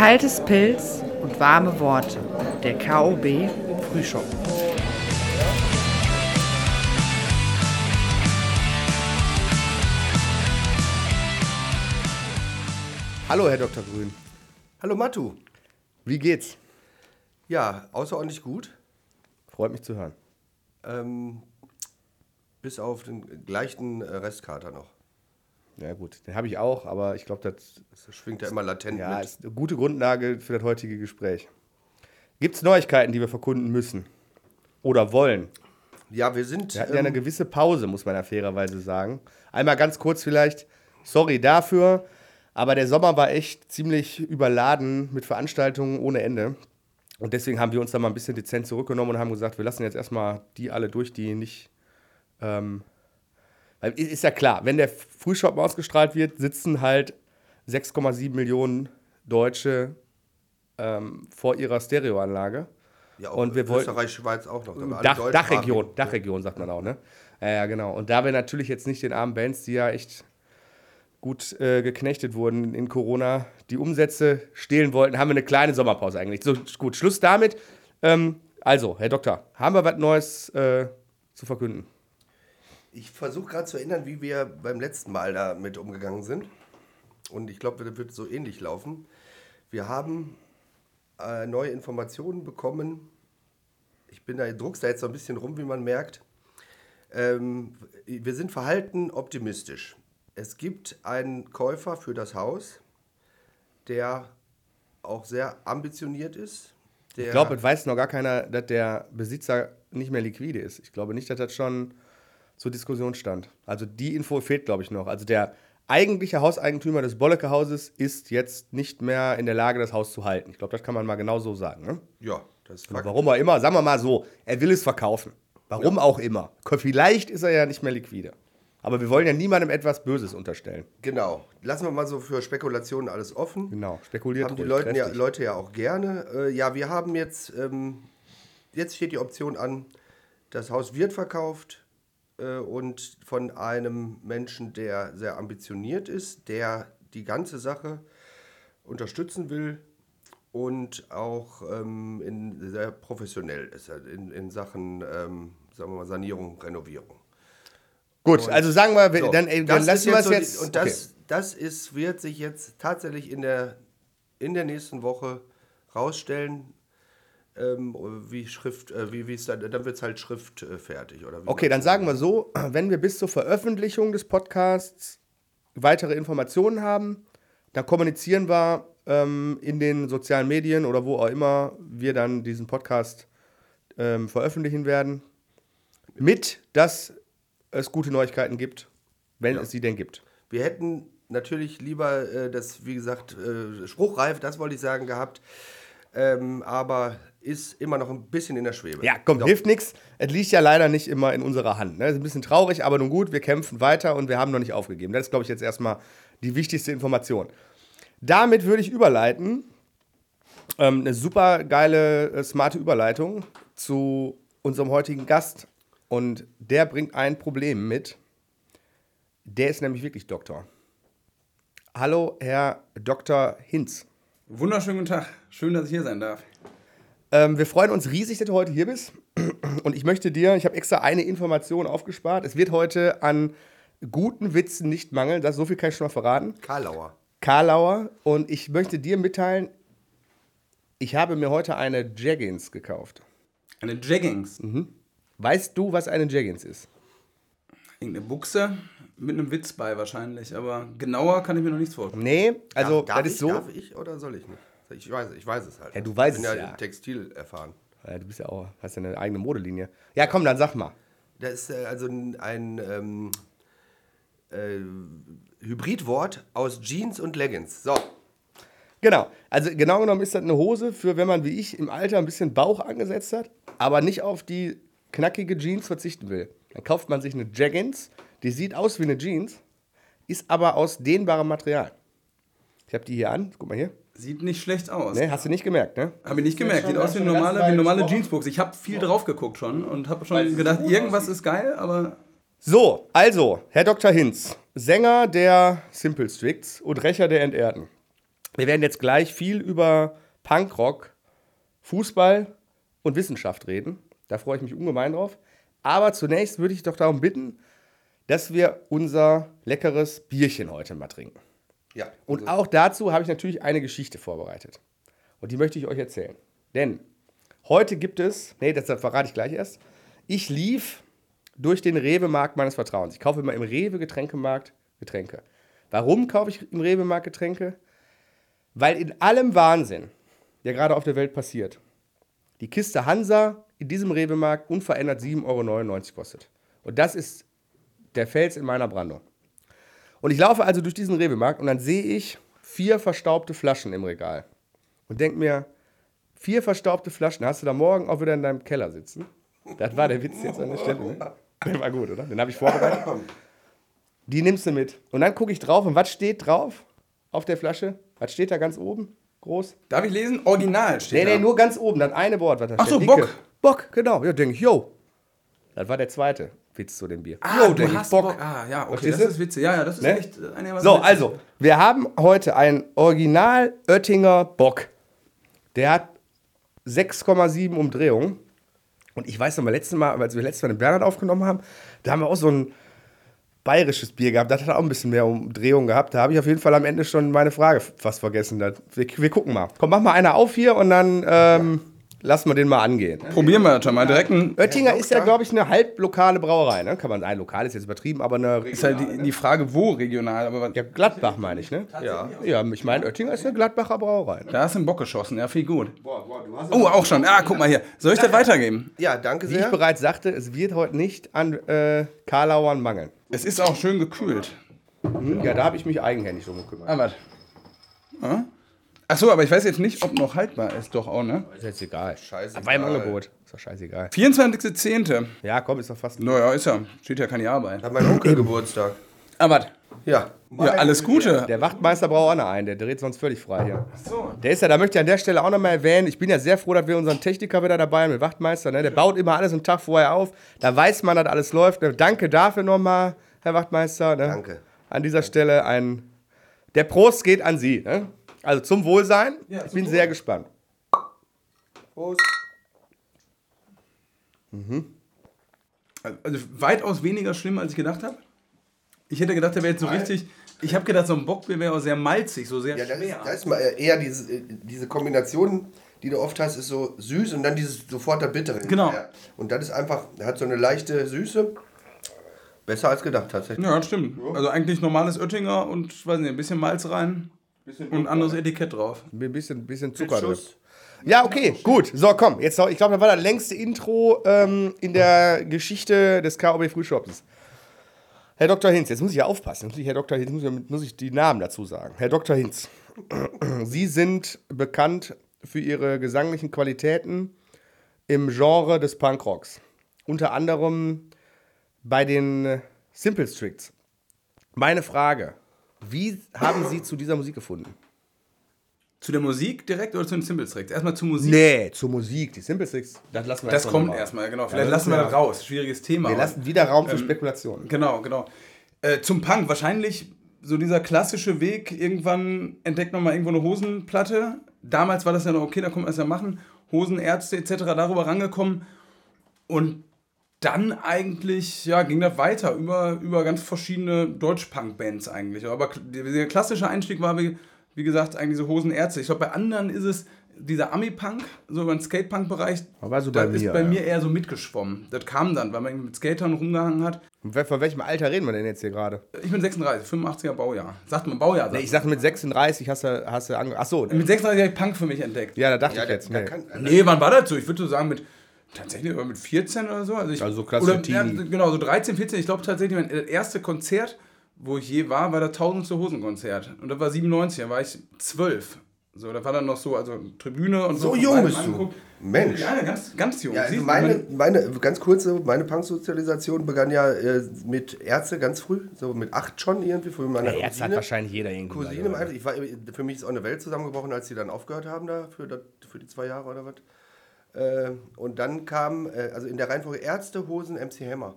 Kaltes Pilz und warme Worte. Der KOB Frühschoppen. Hallo, Herr Dr. Grün. Hallo Matu. Wie geht's? Ja, außerordentlich gut. Freut mich zu hören. Ähm, bis auf den gleichen äh, Restkater noch. Ja, gut, den habe ich auch, aber ich glaube, das, Das schwingt ja immer latent ja, mit. ist eine gute Grundlage für das heutige Gespräch. Gibt es Neuigkeiten, die wir verkunden müssen? Oder wollen? Ja, wir sind. Wir hatten ja eine ähm, gewisse Pause, muss man ja fairerweise sagen. Einmal ganz kurz vielleicht, sorry dafür, aber der Sommer war echt ziemlich überladen mit Veranstaltungen ohne Ende. Und deswegen haben wir uns da mal ein bisschen dezent zurückgenommen und haben gesagt, wir lassen jetzt erstmal die alle durch, die nicht. Ähm, weil ist ja klar, wenn der Frühschoppen ausgestrahlt wird, sitzen halt 6,7 Millionen Deutsche ähm, vor ihrer Stereoanlage. ja, und wir wollten- Österreich, Schweiz auch noch. alle Dach. Dachregion, Dachregion sagt man auch, ne? Ja, ja, genau. Und da wir natürlich jetzt nicht den armen Bands, die ja echt gut äh, geknechtet wurden in Corona, die Umsätze stehlen wollten, haben wir eine kleine Sommerpause eigentlich. So, gut, Schluss damit. Ähm, also, Herr Doktor, haben wir was Neues äh, zu verkünden? Ich versuche gerade zu erinnern, wie wir beim letzten Mal damit umgegangen sind. Und ich glaube, das wird so ähnlich laufen. Wir haben äh, neue Informationen bekommen. Ich bin da, druck's da jetzt so ein bisschen rum, wie man merkt. Ähm, wir sind verhalten optimistisch. Es gibt einen Käufer für das Haus, der auch sehr ambitioniert ist. Ich glaube, es weiß noch gar keiner, dass der Besitzer nicht mehr liquide ist. Ich glaube nicht, dass das schon zur Diskussion stand. Also die Info fehlt, glaube ich, noch. Also der eigentliche Hauseigentümer des Bolleke-Hauses ist jetzt nicht mehr in der Lage, das Haus zu halten. Ich glaube, das kann man mal genau so sagen. Ne? ja, das ist Fakt. Warum auch immer, sagen wir mal so, er will es verkaufen. Warum auch immer. Vielleicht ist er ja nicht mehr liquide. Aber wir wollen ja niemandem etwas Böses unterstellen. Genau. Lassen wir mal so für Spekulationen alles offen. Genau, spekuliert Haben die Leute ja. Leute ja auch gerne. Äh, ja, wir haben jetzt, ähm, jetzt steht die Option an, das Haus wird verkauft äh, und von einem Menschen, der sehr ambitioniert ist, der die ganze Sache unterstützen will und auch ähm, in, sehr professionell ist in, in Sachen, ähm, sagen wir mal, Sanierung, Renovierung. Gut, also sagen wir, So, dann, ey, dann lassen wir es so die- jetzt. Und das, das ist, wird sich jetzt tatsächlich in der, in der nächsten Woche rausstellen, ähm, wie Schrift, äh, wie es dann, dann wird es halt schriftfertig. Oder Okay, dann sagen wir so, wenn wir bis zur Veröffentlichung des Podcasts weitere Informationen haben, dann kommunizieren wir ähm, in den sozialen Medien oder wo auch immer wir dann diesen Podcast ähm, veröffentlichen werden, mit, dass es gute Neuigkeiten gibt, wenn Ja. es sie denn gibt. Wir hätten natürlich lieber äh, das, wie gesagt, äh, spruchreif, das wollte ich sagen, gehabt. Ähm, aber ist immer noch ein bisschen in der Schwebe. Ja, komm, Doch. hilft nichts. Es liegt ja leider nicht immer in unserer Hand. Ne? Ist ein bisschen traurig, aber nun gut, wir kämpfen weiter und wir haben noch nicht aufgegeben. Das ist, glaube ich, jetzt erstmal die wichtigste Information. Damit würde ich überleiten. Ähm, eine super geile, äh, smarte Überleitung zu unserem heutigen Gast. Und der bringt ein Problem mit. Der ist nämlich wirklich Doktor. Hallo, Herr Dr. Hinz. Wunderschönen guten Tag. Schön, dass ich hier sein darf. Ähm, wir freuen uns riesig, dass du heute hier bist. Und ich möchte dir, ich habe extra eine Information aufgespart. Es wird heute an guten Witzen nicht mangeln. Das so viel kann ich schon mal verraten. Karlauer. Karlauer. Und ich möchte dir mitteilen, ich habe mir heute eine Jaggins gekauft. Eine Jaggings. Weißt du, was eine Jaggins ist? Irgendeine Buchse mit einem Witz bei wahrscheinlich. Aber genauer kann ich mir noch nichts vorstellen. Nee, also darf, darf das ich, ist so. Darf ich oder soll ich nicht? Ich weiß, ich weiß es halt. Ja, du weißt ich bin es ja, ja. im Textil erfahren. Ja, du bist ja auch, hast ja eine eigene Modelinie. Ja, komm, dann sag mal. Das ist äh, also ein, ein ähm, äh, Hybridwort aus Jeans und Leggings. So, Genau. Also genau genommen ist das eine Hose für, wenn man wie ich im Alter ein bisschen Bauch angesetzt hat, aber nicht auf die knackige Jeans verzichten will. Dann kauft man sich eine Jaggins, die sieht aus wie eine Jeans, ist aber aus dehnbarem Material. Ich habe die hier an, guck mal hier. Sieht nicht schlecht aus. Ne, hast du nicht gemerkt, ne? Habe ich nicht gemerkt. Sieht aus wie normale, wie normale. Jeansbuchse. Ich habe viel drauf geguckt schon und habe schon gedacht, irgendwas ist geil, aber So, also, Herr Dr. Hinz, Sänger der Simple Stricts und Rächer der Entehrten. Wir werden jetzt gleich viel über Punkrock, Fußball und Wissenschaft reden. Da freue ich mich ungemein drauf. Aber zunächst würde ich doch darum bitten, dass wir unser leckeres Bierchen heute mal trinken. Ja. Und auch dazu habe ich natürlich eine Geschichte vorbereitet. Und die möchte ich euch erzählen. Denn heute gibt es, nee, das verrate ich gleich erst. Ich lief durch den Rewe-Markt meines Vertrauens. Ich kaufe immer im Rewe-Getränkemarkt Getränke. Warum kaufe ich im Rewe-Markt Getränke? Weil in allem Wahnsinn, der gerade auf der Welt passiert, die Kiste Hansa in diesem Rewe-Markt unverändert 7,99 Euro kostet. Und das ist der Fels in meiner Brandung. Und ich laufe also durch diesen Rewe-Markt und dann sehe ich vier verstaubte Flaschen im Regal. Und denke mir, vier verstaubte Flaschen, hast du da morgen auch wieder in deinem Keller sitzen? Das war der Witz jetzt an der Stelle. Ne? Der war gut, oder? Den habe ich vorbereitet. Die nimmst du mit. Und dann gucke ich drauf und was steht drauf auf der Flasche? Was steht da ganz oben? Groß? Darf ich lesen? Original steht Nee, da. nee, nur ganz oben, dann eine Wort. Was da Ach steht. so, Dicke. Bock. Bock, genau. Ja, denke ich, yo. Das war der zweite Witz zu dem Bier. Ah, Jo, du hast Bock. Ah, ja, okay, Verstehst das du? ist witzig. Ja, ja, das ist Ne? echt So, witzig. also, wir haben heute einen Original Oettinger Bock. Der hat 6,7 Umdrehungen. Und ich weiß noch mal, letztes Mal, als wir letztes Mal den Bernhard aufgenommen haben, da haben wir auch so ein bayerisches Bier gehabt. Das hat auch ein bisschen mehr Umdrehungen gehabt. Da habe ich auf jeden Fall am Ende schon meine Frage fast vergessen. Wir, wir gucken mal. Komm, mach mal einer auf hier und dann ähm, lassen wir den mal angehen. Probieren wir das schon mal. Direkt ein, Oettinger ist ja, glaube ich, eine halblokale Brauerei. Ne? Kann man, ein lokal ist jetzt übertrieben, aber eine ist halt die, die Frage, wo regional, aber ja, Gladbach meine ich, ne? Ja. Ja, ich meine, Oettinger ist eine Gladbacher Brauerei. da hast du einen Bock geschossen. Ja, viel gut. Oh, auch schon. Ah, guck mal hier. Soll ich das weitergeben? Ja, danke Wie ich sehr. bereits sagte, es wird heute nicht an äh, Karlauern mangeln. Es ist auch schön gekühlt. Hm? Ja, da habe ich mich eigenhändig drum gekümmert. Ah, was? Ah? Ach so, aber ich weiß jetzt nicht, ob noch haltbar ist. Doch auch, ne? Ist jetzt egal. Scheißegal. War im Angebot. Ist doch scheißegal. 24.10. Ja, komm, ist doch fast. Naja, ist ja. Steht ja keine Jahr bei. Hat mein Onkel Geburtstag. Ah, was? Ja. Ja, alles Gute. Der Wachtmeister braucht auch noch einen, der dreht sonst völlig frei hier. Der ist ja, da möchte ich an der Stelle auch noch mal erwähnen, ich bin ja sehr froh, dass wir unseren Techniker wieder dabei haben, den Wachtmeister, ne? der baut immer alles einen Tag vorher auf, da weiß man, dass alles läuft. Ne? Danke dafür nochmal, Herr Wachtmeister. Ne? Danke. An dieser Stelle ein, der Prost geht an Sie. Ne? Also zum Wohlsein, Ja, ich bin sehr gespannt. Prost. Also weitaus weniger schlimm, als ich gedacht habe. Ich hätte gedacht, der wäre jetzt so richtig. Ich habe gedacht, so ein Bockbier wäre auch sehr malzig, so sehr Ja, das ist, schwer. das ist mal eher diese, äh, diese Kombination, die du oft hast, ist so süß und dann dieses sofort der bittere. Genau. Und das ist einfach, hat so eine leichte Süße. Besser als gedacht tatsächlich. Ja, das stimmt. Also eigentlich normales Oettinger und weiß nicht, ein bisschen Malz rein und ein anderes Etikett drauf. Ein bisschen, bisschen Zucker drin. Ja, okay, gut. So, komm. Jetzt, noch- ich glaube, das war das längste Intro ähm, in der Geschichte des KOB Frühshops. Herr Dr. Hinz, jetzt muss ich ja aufpassen. Jetzt muss ich, Herr Dr. Hinz, muss ich, muss ich die Namen dazu sagen. Herr Dr. Hinz, Sie sind bekannt für Ihre gesanglichen Qualitäten im Genre des Punkrocks. Unter anderem bei den Simple Stricts. Meine Frage: Wie haben Sie zu dieser Musik gefunden? Zu der Musik direkt oder zu den Simple Tracks? Erstmal zur Musik. Nee, zur Musik. Die Simple Six, das lassen wir Das erst kommt erstmal, genau. Vielleicht das lassen wir ja- das raus. Schwieriges Thema. Wir lassen wieder Raum für Spekulationen. Genau, genau. Äh, zum Punk, wahrscheinlich so dieser klassische Weg, irgendwann entdeckt man mal irgendwo eine Hosenplatte. Damals war das ja noch okay, da kann man das ja machen. Hosenärzte etc. darüber rangekommen. Und dann eigentlich, ja, ging das weiter über, über ganz verschiedene Deutsch-Punk-Bands eigentlich. Aber der klassische Einstieg war, wie, wie gesagt, eigentlich so Hosenärzte. Ich glaube, bei anderen ist es dieser Ami-Punk, so über den Skate-Punk-Bereich. Aber so da ist mir, bei ja. mir eher so mitgeschwommen. Das kam dann, weil man mit Skatern rumgehangen hat. Von welchem Alter reden wir denn jetzt hier gerade? Ich bin 36, 85er Baujahr. Sagt man Baujahr? Sagt Nee, ich sag mit 36 hast du, hast du ange... Achso, mit 36 habe ich Punk für mich entdeckt. ja, da dachte Ja, ich da, jetzt. da Nee. kann, Nee, wann war das so? Ich würde so sagen mit tatsächlich aber mit 14 oder so. Also, ich, Also so klassische oder, ja. Genau, so 13, 14. Ich glaube tatsächlich, mein das erste Konzert, wo ich je war, war das tausendste Hosenkonzert. Und das war 97, da war ich 12. So, da war dann noch so, also Tribüne und so. So von jung bist du. angeguckt. Mensch. Ja, ganz, ganz jung. Ja, also meine, meine, ganz kurze, meine Punksozialisation begann ja äh, mit Ärzte ganz früh, so mit acht schon irgendwie, für meine Ja, jetzt hat wahrscheinlich jeder irgendwie. Cousine. Ich war, für mich ist auch eine Welt zusammengebrochen, als sie dann aufgehört haben da für, das, für die zwei Jahre oder was. Äh, und dann kam, äh, also in der Reihenfolge Ärzte, Hosen, MC Hammer.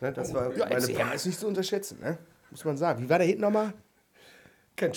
Ne, das war Ja, meine MCM ist nicht zu unterschätzen, ne? Muss man sagen. Wie war der Hit nochmal? Can't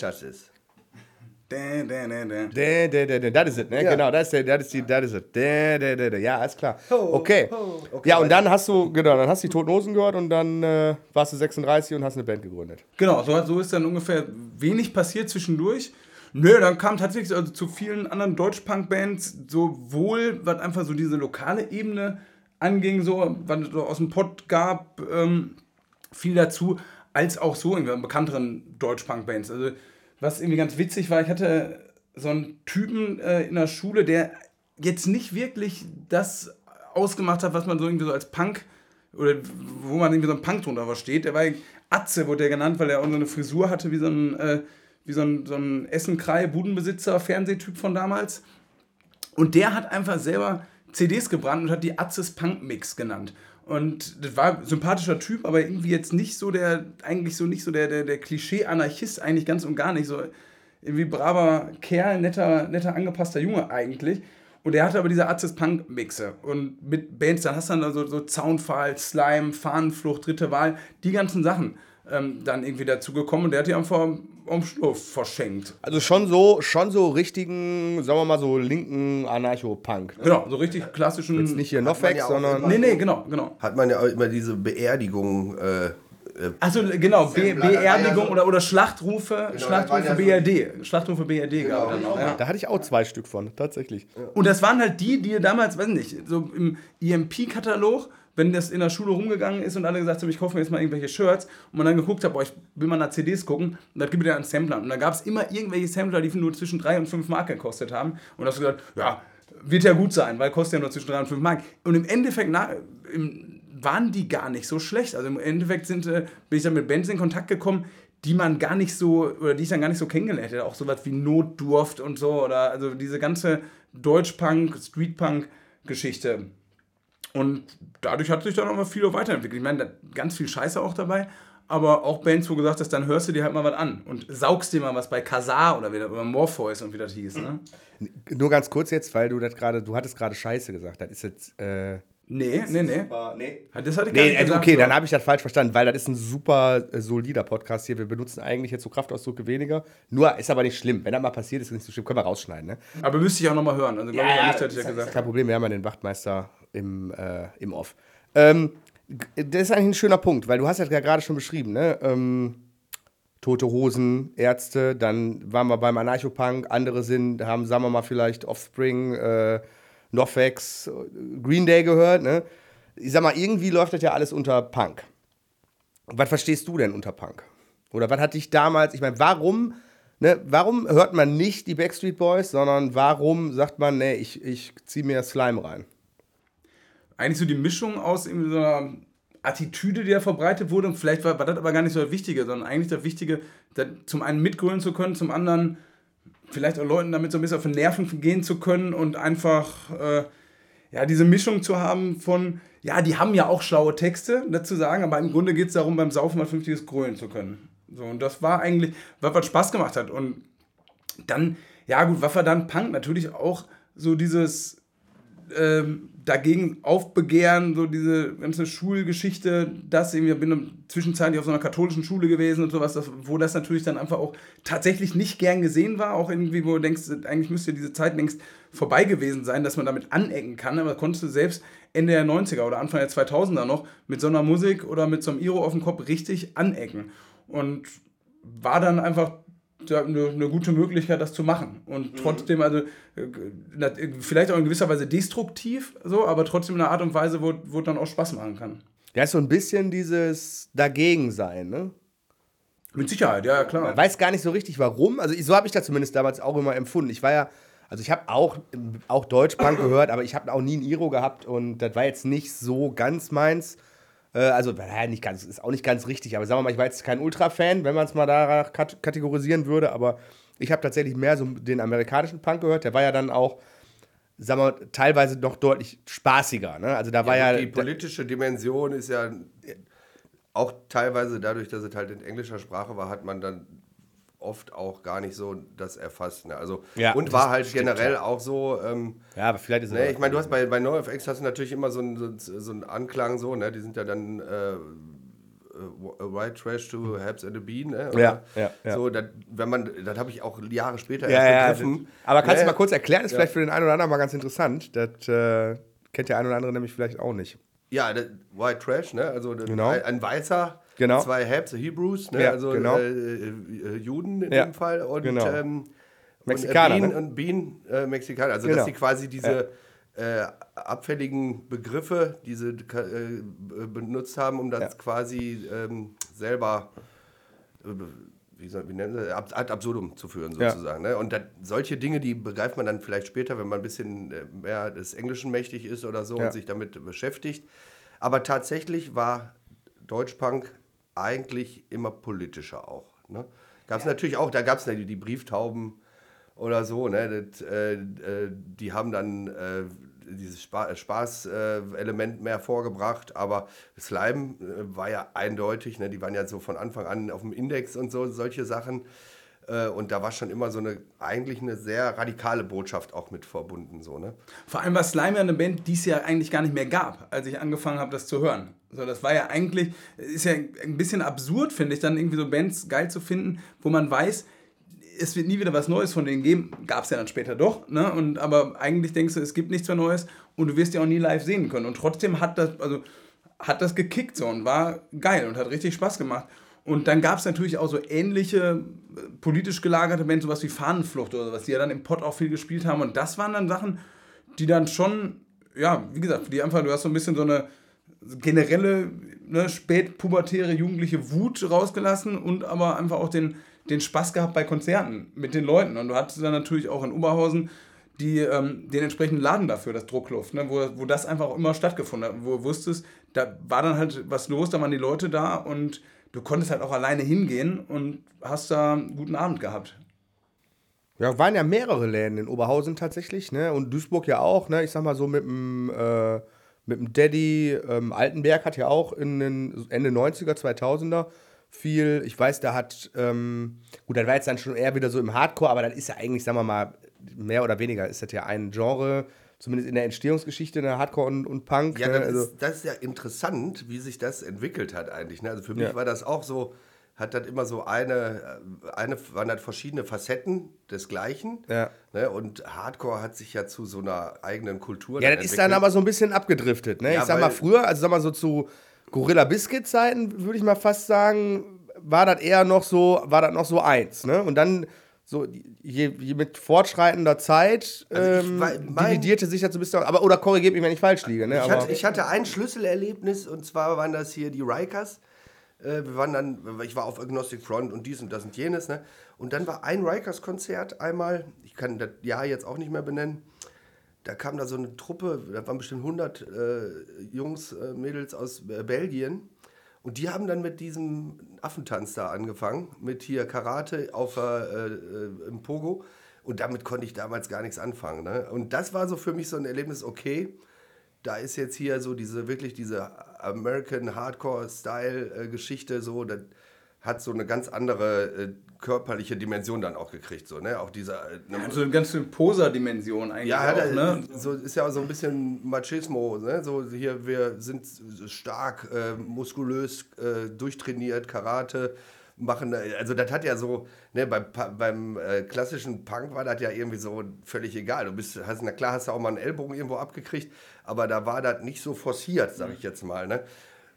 dä, dä. Dä, dä, dä, dä. Das ist es, ne? Ja. Genau, das ist, das ist die, das ist es. Dä, dä, dä, dä. Ja, alles klar. Okay. Okay, Ja, und dann hast du, genau, dann hast du die Toten Hosen gehört und dann äh, warst du 36 und hast eine Band gegründet. Genau, so, so ist dann ungefähr wenig passiert zwischendurch. Nö, dann kam tatsächlich also zu vielen anderen Deutsch-Punk-Bands sowohl, was einfach so diese lokale Ebene anging, so, was es so aus dem Pott gab, ähm, viel dazu, als auch so in bekannteren Deutsch-Punk-Bands. Also, was irgendwie ganz witzig war, ich hatte so einen Typen äh, in der Schule, der jetzt nicht wirklich das ausgemacht hat, was man so irgendwie so als Punk oder wo man irgendwie so ein Punk drunter versteht. Der war Atze, wurde der genannt, weil er auch so eine Frisur hatte wie so ein, äh, wie so ein, so ein Essenkrei, Budenbesitzer, Fernsehtyp von damals. Und der hat einfach selber CDs gebrannt und hat die Atzes Punk Mix genannt. Und das war ein sympathischer Typ, aber irgendwie jetzt nicht so der, eigentlich so nicht so der, der, der Klischee-Anarchist, eigentlich ganz und gar nicht. So irgendwie braver Kerl, netter, netter angepasster Junge eigentlich. Und er hatte aber diese Arztes Punk Mixe. Und mit Bands, dann hast du dann so, so Zaunfall, Slime, Fahnenflucht, dritte Wahl, die ganzen Sachen ähm, dann irgendwie dazu gekommen. Und der hat die einfach am Schlurf verschenkt. Also schon so, schon so richtigen, sagen wir mal so linken Anarcho-Punk. Ne? Genau, so richtig klassischen. Jetzt nicht hier Nofex, ja auch sondern. Nee, nee, genau, genau. Hat man ja auch immer diese Beerdigung. Äh, Achso, genau, Be Beerdigung oder, oder Schlachtrufe, waren Schlachtrufe so- BRD. Schlachtrufe BRD gab es dann noch. Ja. Da hatte ich auch zwei Stück von, tatsächlich. Und das waren halt die, die damals, weiß nicht, so im EMP-Katalog, wenn das in der Schule rumgegangen ist und alle gesagt haben, ich kaufe mir jetzt mal irgendwelche Shirts und man dann geguckt hat, boah, ich will mal nach CDs gucken und dann gibt ja einen Sampler. Und da gab es immer irgendwelche Sampler, die nur zwischen 3 und 5 Mark gekostet haben. Und hast du gesagt, ja, wird ja gut sein, weil kostet ja nur zwischen 3 und 5 Mark. Und im Endeffekt na, im, waren die gar nicht so schlecht. Also im Endeffekt sind, äh, bin ich dann mit Bands in Kontakt gekommen, die man gar nicht so, oder die ich dann gar nicht so kennengelernt hätte. Auch sowas wie Notdurft und so, oder also diese ganze Deutschpunk, Streetpunk-Geschichte. Und dadurch hat sich dann auch mal viel weiterentwickelt. Ich meine, da ganz viel Scheiße auch dabei, aber auch Bands, wo gesagt hast, dann hörst du dir halt mal was an und saugst dir mal was bei Kazar oder wieder oder Morpheus und wie das hieß. Ne? Nur ganz kurz jetzt, weil du das gerade, du hattest gerade Scheiße gesagt. Das ist jetzt. Äh, Nee, nee, nee. nee. Das hatte ich gar Nee, nicht also gesagt, okay, so. dann habe ich das falsch verstanden, weil das ist ein super äh, solider Podcast hier. Wir benutzen eigentlich jetzt so Kraftausdrücke weniger. Nur ist aber nicht schlimm. Wenn das mal passiert, ist es nicht so schlimm. Können wir rausschneiden, ne? Aber müsste ich auch nochmal hören. Also, glaube ich, auch nicht, hatte ich ja gesagt. Kein Problem, wir haben ja den Wachtmeister im, äh, im Off. Ähm, das ist eigentlich ein schöner Punkt, weil du hast ja gerade schon beschrieben, ne? Ähm, Tote Hosen, Ärzte, dann waren wir beim Anarchopunk, andere sind, haben, sagen wir mal, vielleicht Offspring, äh, Nofex, Green Day gehört, ne? Ich sag mal, irgendwie läuft das ja alles unter Punk. Was verstehst du denn unter Punk? Oder was hat dich damals, ich meine, warum, ne, warum hört man nicht die Backstreet Boys, sondern warum sagt man, nee, ich, ich ziehe mir Slime rein? Eigentlich so die Mischung aus irgendwie so einer Attitüde, die da verbreitet wurde. Und vielleicht war, war das aber gar nicht so das Wichtige, sondern eigentlich das Wichtige, das zum einen mitgrölen zu können, zum anderen vielleicht auch Leuten damit so ein bisschen auf die Nerven gehen zu können und einfach äh, ja, diese Mischung zu haben von, ja, die haben ja auch schlaue Texte, dazu sagen, aber im Grunde geht es darum, beim Saufen mal vernünftiges grölen zu können. So, und das war eigentlich, was, was Spaß gemacht hat. Und dann, ja gut, was war dann Punk? Natürlich auch so dieses ähm, dagegen aufbegehren, so diese ganze Schulgeschichte, das irgendwie, bin zwischenzeitlich auf so einer katholischen Schule gewesen und sowas, das, wo das natürlich dann einfach auch tatsächlich nicht gern gesehen war, auch irgendwie, wo du denkst, eigentlich müsste diese Zeit längst vorbei gewesen sein, dass man damit anecken kann, aber konntest du selbst Ende der 90er oder Anfang der 2000er noch mit so einer Musik oder mit so einem Iro auf dem Kopf richtig anecken und war dann einfach eine, eine gute Möglichkeit, das zu machen. Und trotzdem, also äh, vielleicht auch in gewisser Weise destruktiv, so, aber trotzdem in einer Art und Weise, wo, wo es dann auch Spaß machen kann. Ja, ist so ein bisschen dieses Dagegen-Sein, ne? Mit Sicherheit, ja, klar. Man weiß gar nicht so richtig, warum. Also so habe ich das zumindest damals auch immer empfunden. Ich war ja, also ich habe auch, auch Deutschpunk gehört, aber ich habe auch nie ein Iro gehabt und das war jetzt nicht so ganz meins. Äh, also, naja, nicht ganz, ist auch nicht ganz richtig, aber sagen wir mal, ich war jetzt kein Ultra-Fan, wenn man es mal danach kat kategorisieren würde, aber ich habe tatsächlich mehr so den amerikanischen Punk gehört. Der war ja dann auch, sagen wir, mal, teilweise noch deutlich spaßiger. Ne? Also da war ja. die politische Dimension ist ja auch teilweise dadurch, dass es halt in englischer Sprache war, hat man dann oft auch gar nicht so das erfasst. Ne? Also, Ja, und das war halt stimmt, generell ja. auch so. Ähm, ja, aber vielleicht ist es ne, ich meine, du hast bei, bei NoFX hast du natürlich immer so einen, so, so einen Anklang so, ne? Die sind ja dann äh, White Trash to Habs and a Bean. Ne? Ja, ja, ja. So, das, wenn man, das habe ich auch Jahre später Ja, ja, erst begriffen. aber kannst du Ne? mal kurz erklären, ist vielleicht für den einen oder anderen mal ganz interessant. Das äh, kennt der ein oder andere nämlich vielleicht auch nicht. Ja, das White Trash, ne? Also das- Genau. ein, ein Weißer, Genau. zwei Hebs, Hebrews, ne? Ja, also genau. äh, äh, Juden in Ja, dem Fall und genau. ähm, Mexikaner, und, äh, Bean, ne? und Bean äh, Mexikaner. Also Genau. dass sie quasi diese äh, abfälligen Begriffe, die sie äh, benutzt haben, um das Ja. quasi ähm, selber äh, wie, soll, wie nennen sie, ad absurdum zu führen Ja. sozusagen. Ne? Und dat, solche Dinge, die begreift man dann vielleicht später, wenn man ein bisschen äh, mehr des Englischen mächtig ist oder so Ja. und sich damit beschäftigt. Aber tatsächlich war Deutschpunk eigentlich immer politischer auch. Ne? Gab es natürlich auch, da gab es die, die Brieftauben oder so, ne? Das, äh, äh, die haben dann äh, dieses Spa Spaß-Element mehr vorgebracht, aber Slime äh, war ja eindeutig, ne? die waren ja so von Anfang an auf dem Index und so, solche Sachen. Äh, und da war schon immer so eine, eigentlich eine sehr radikale Botschaft auch mit verbunden. So, ne? Vor allem war Slime ja eine Band, die es ja eigentlich gar nicht mehr gab, als ich angefangen habe, das zu hören. So, das war ja eigentlich, ist ja ein bisschen absurd, finde ich, dann irgendwie so Bands geil zu finden, wo man weiß, es wird nie wieder was Neues von denen geben. Gab es ja dann später doch, ne? Und, aber eigentlich denkst du, es gibt nichts mehr Neues und du wirst die auch nie live sehen können. Und trotzdem hat das, also hat das gekickt so und war geil und hat richtig Spaß gemacht. Und dann gab es natürlich auch so ähnliche äh, politisch gelagerte Bands, sowas wie Fahnenflucht oder sowas, die ja dann im Pott auch viel gespielt haben. Und das waren dann Sachen, die dann schon, ja, wie gesagt, die einfach, du hast so ein bisschen so eine generelle, ne, spätpubertäre jugendliche Wut rausgelassen und aber einfach auch den, den Spaß gehabt bei Konzerten mit den Leuten. Und du hattest dann natürlich auch in Oberhausen die, ähm, den entsprechenden Laden dafür, das Druckluft, ne, wo, wo das einfach auch immer stattgefunden hat, wo du wusstest, da war dann halt was los, da waren die Leute da und du konntest halt auch alleine hingehen und hast da einen guten Abend gehabt. Ja, waren ja mehrere Läden in Oberhausen tatsächlich, ne? Und Duisburg ja auch, ne? Ich sag mal so mit dem, äh, mit dem Daddy, ähm, Altenberg hat ja auch in den Ende 90er, 2000er viel, ich weiß, da hat, ähm, gut, das war jetzt dann schon eher wieder so im Hardcore, aber das ist ja eigentlich, sagen wir mal, mehr oder weniger ist das ja ein Genre, zumindest in der Entstehungsgeschichte, ne? Hardcore und, und Punk. Ja, ne? das, also, ist, das ist ja interessant, wie sich das entwickelt hat eigentlich. Ne? Also für mich Ja. war das auch so, hat das immer so eine, äh, eine waren das verschiedene Facetten des Gleichen. Ja. Ne? Und Hardcore hat sich ja zu so einer eigenen Kultur Ja, das ist dann entwickelt. aber so ein bisschen abgedriftet. Ne? Ja, ich sag mal, früher, also sag mal so zu Gorilla Biscuit Zeiten, würde ich mal fast sagen, war das eher noch so, war das noch so eins. Ne? Und dann so, je, je mit fortschreitender Zeit Also ähm, mein- dividierte sich das so ein bisschen. Aber, oder korrigiert mich, wenn ich falsch liege. Ne? Ich hatte, ich hatte ein Schlüsselerlebnis und zwar waren das hier die Rikers. Äh, wir waren dann, ich war auf Agnostic Front und dies und das und jenes. Ne? Und dann war ein Rikers-Konzert einmal, ich kann das Jahr jetzt auch nicht mehr benennen. Da kam da so eine Truppe, da waren bestimmt 100 äh, Jungs, äh, Mädels aus äh, Belgien. Und die haben dann mit diesem Affentanz da angefangen, mit hier Karate auf, äh, äh, im Pogo. Und damit konnte ich damals gar nichts anfangen. Ne? Und das war so für mich so ein Erlebnis, okay, da ist jetzt hier so diese wirklich diese American Hardcore-Style-Geschichte so, das hat so eine ganz andere äh, körperliche Dimension dann auch gekriegt. So, ne? Auch dieser. Äh, ne, Also eine ganze Poser-Dimension eigentlich ja, hat auch, er, ne? so ist ja auch so ein bisschen Machismo, ne? So hier, wir sind stark, äh, muskulös, äh, durchtrainiert, Karate, machen, äh, also das hat ja so, ne, beim, beim äh, klassischen Punk war das ja irgendwie so völlig egal. Du bist, hast, na klar hast du auch mal einen Ellbogen irgendwo abgekriegt, aber da war das nicht so forciert, sag ich jetzt mal, ne?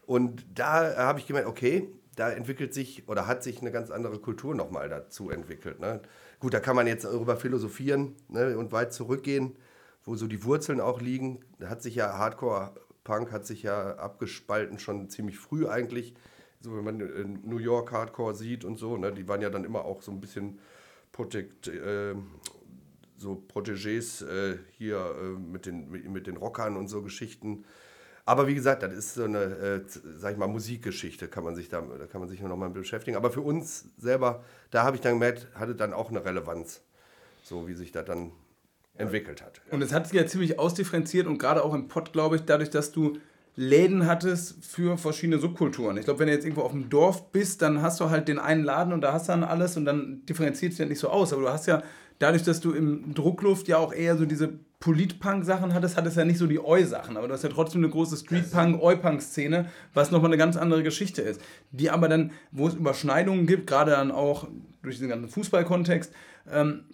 Und da habe ich gemerkt, okay, da entwickelt sich oder hat sich eine ganz andere Kultur nochmal dazu entwickelt. Ne? Gut, da kann man jetzt darüber philosophieren ne, und weit zurückgehen, wo so die Wurzeln auch liegen. Da hat sich ja Hardcore-Punk hat sich ja abgespalten schon ziemlich früh eigentlich. So wenn man äh, New York Hardcore sieht und so, ne, die waren ja dann immer auch so ein bisschen protect, äh, so Protégés äh, hier äh, mit, den, mit, mit den Rockern und so Geschichten. Aber wie gesagt, das ist so eine, äh, sag ich mal, Musikgeschichte, kann man sich da, da kann man sich noch mal beschäftigen. Aber für uns selber, da habe ich dann gemerkt, hatte dann auch eine Relevanz, so wie sich das dann entwickelt hat. Und es hat sich ja ziemlich ausdifferenziert und gerade auch im Pott, glaube ich, dadurch, dass du Läden hattest für verschiedene Subkulturen. Ich glaube, wenn du jetzt irgendwo auf dem Dorf bist, dann hast du halt den einen Laden und da hast du dann alles und dann differenziert sich ja nicht so aus. Aber du hast ja dadurch, dass du im Druckluft ja auch eher so diese Polit-Punk-Sachen hattest, hattest ja nicht so die Oi-Sachen, aber du hast ja trotzdem eine große Street-Punk, Oi-Punk-Szene, was nochmal eine ganz andere Geschichte ist. Die aber dann, wo es Überschneidungen gibt, gerade dann auch durch den ganzen Fußballkontext, ähm,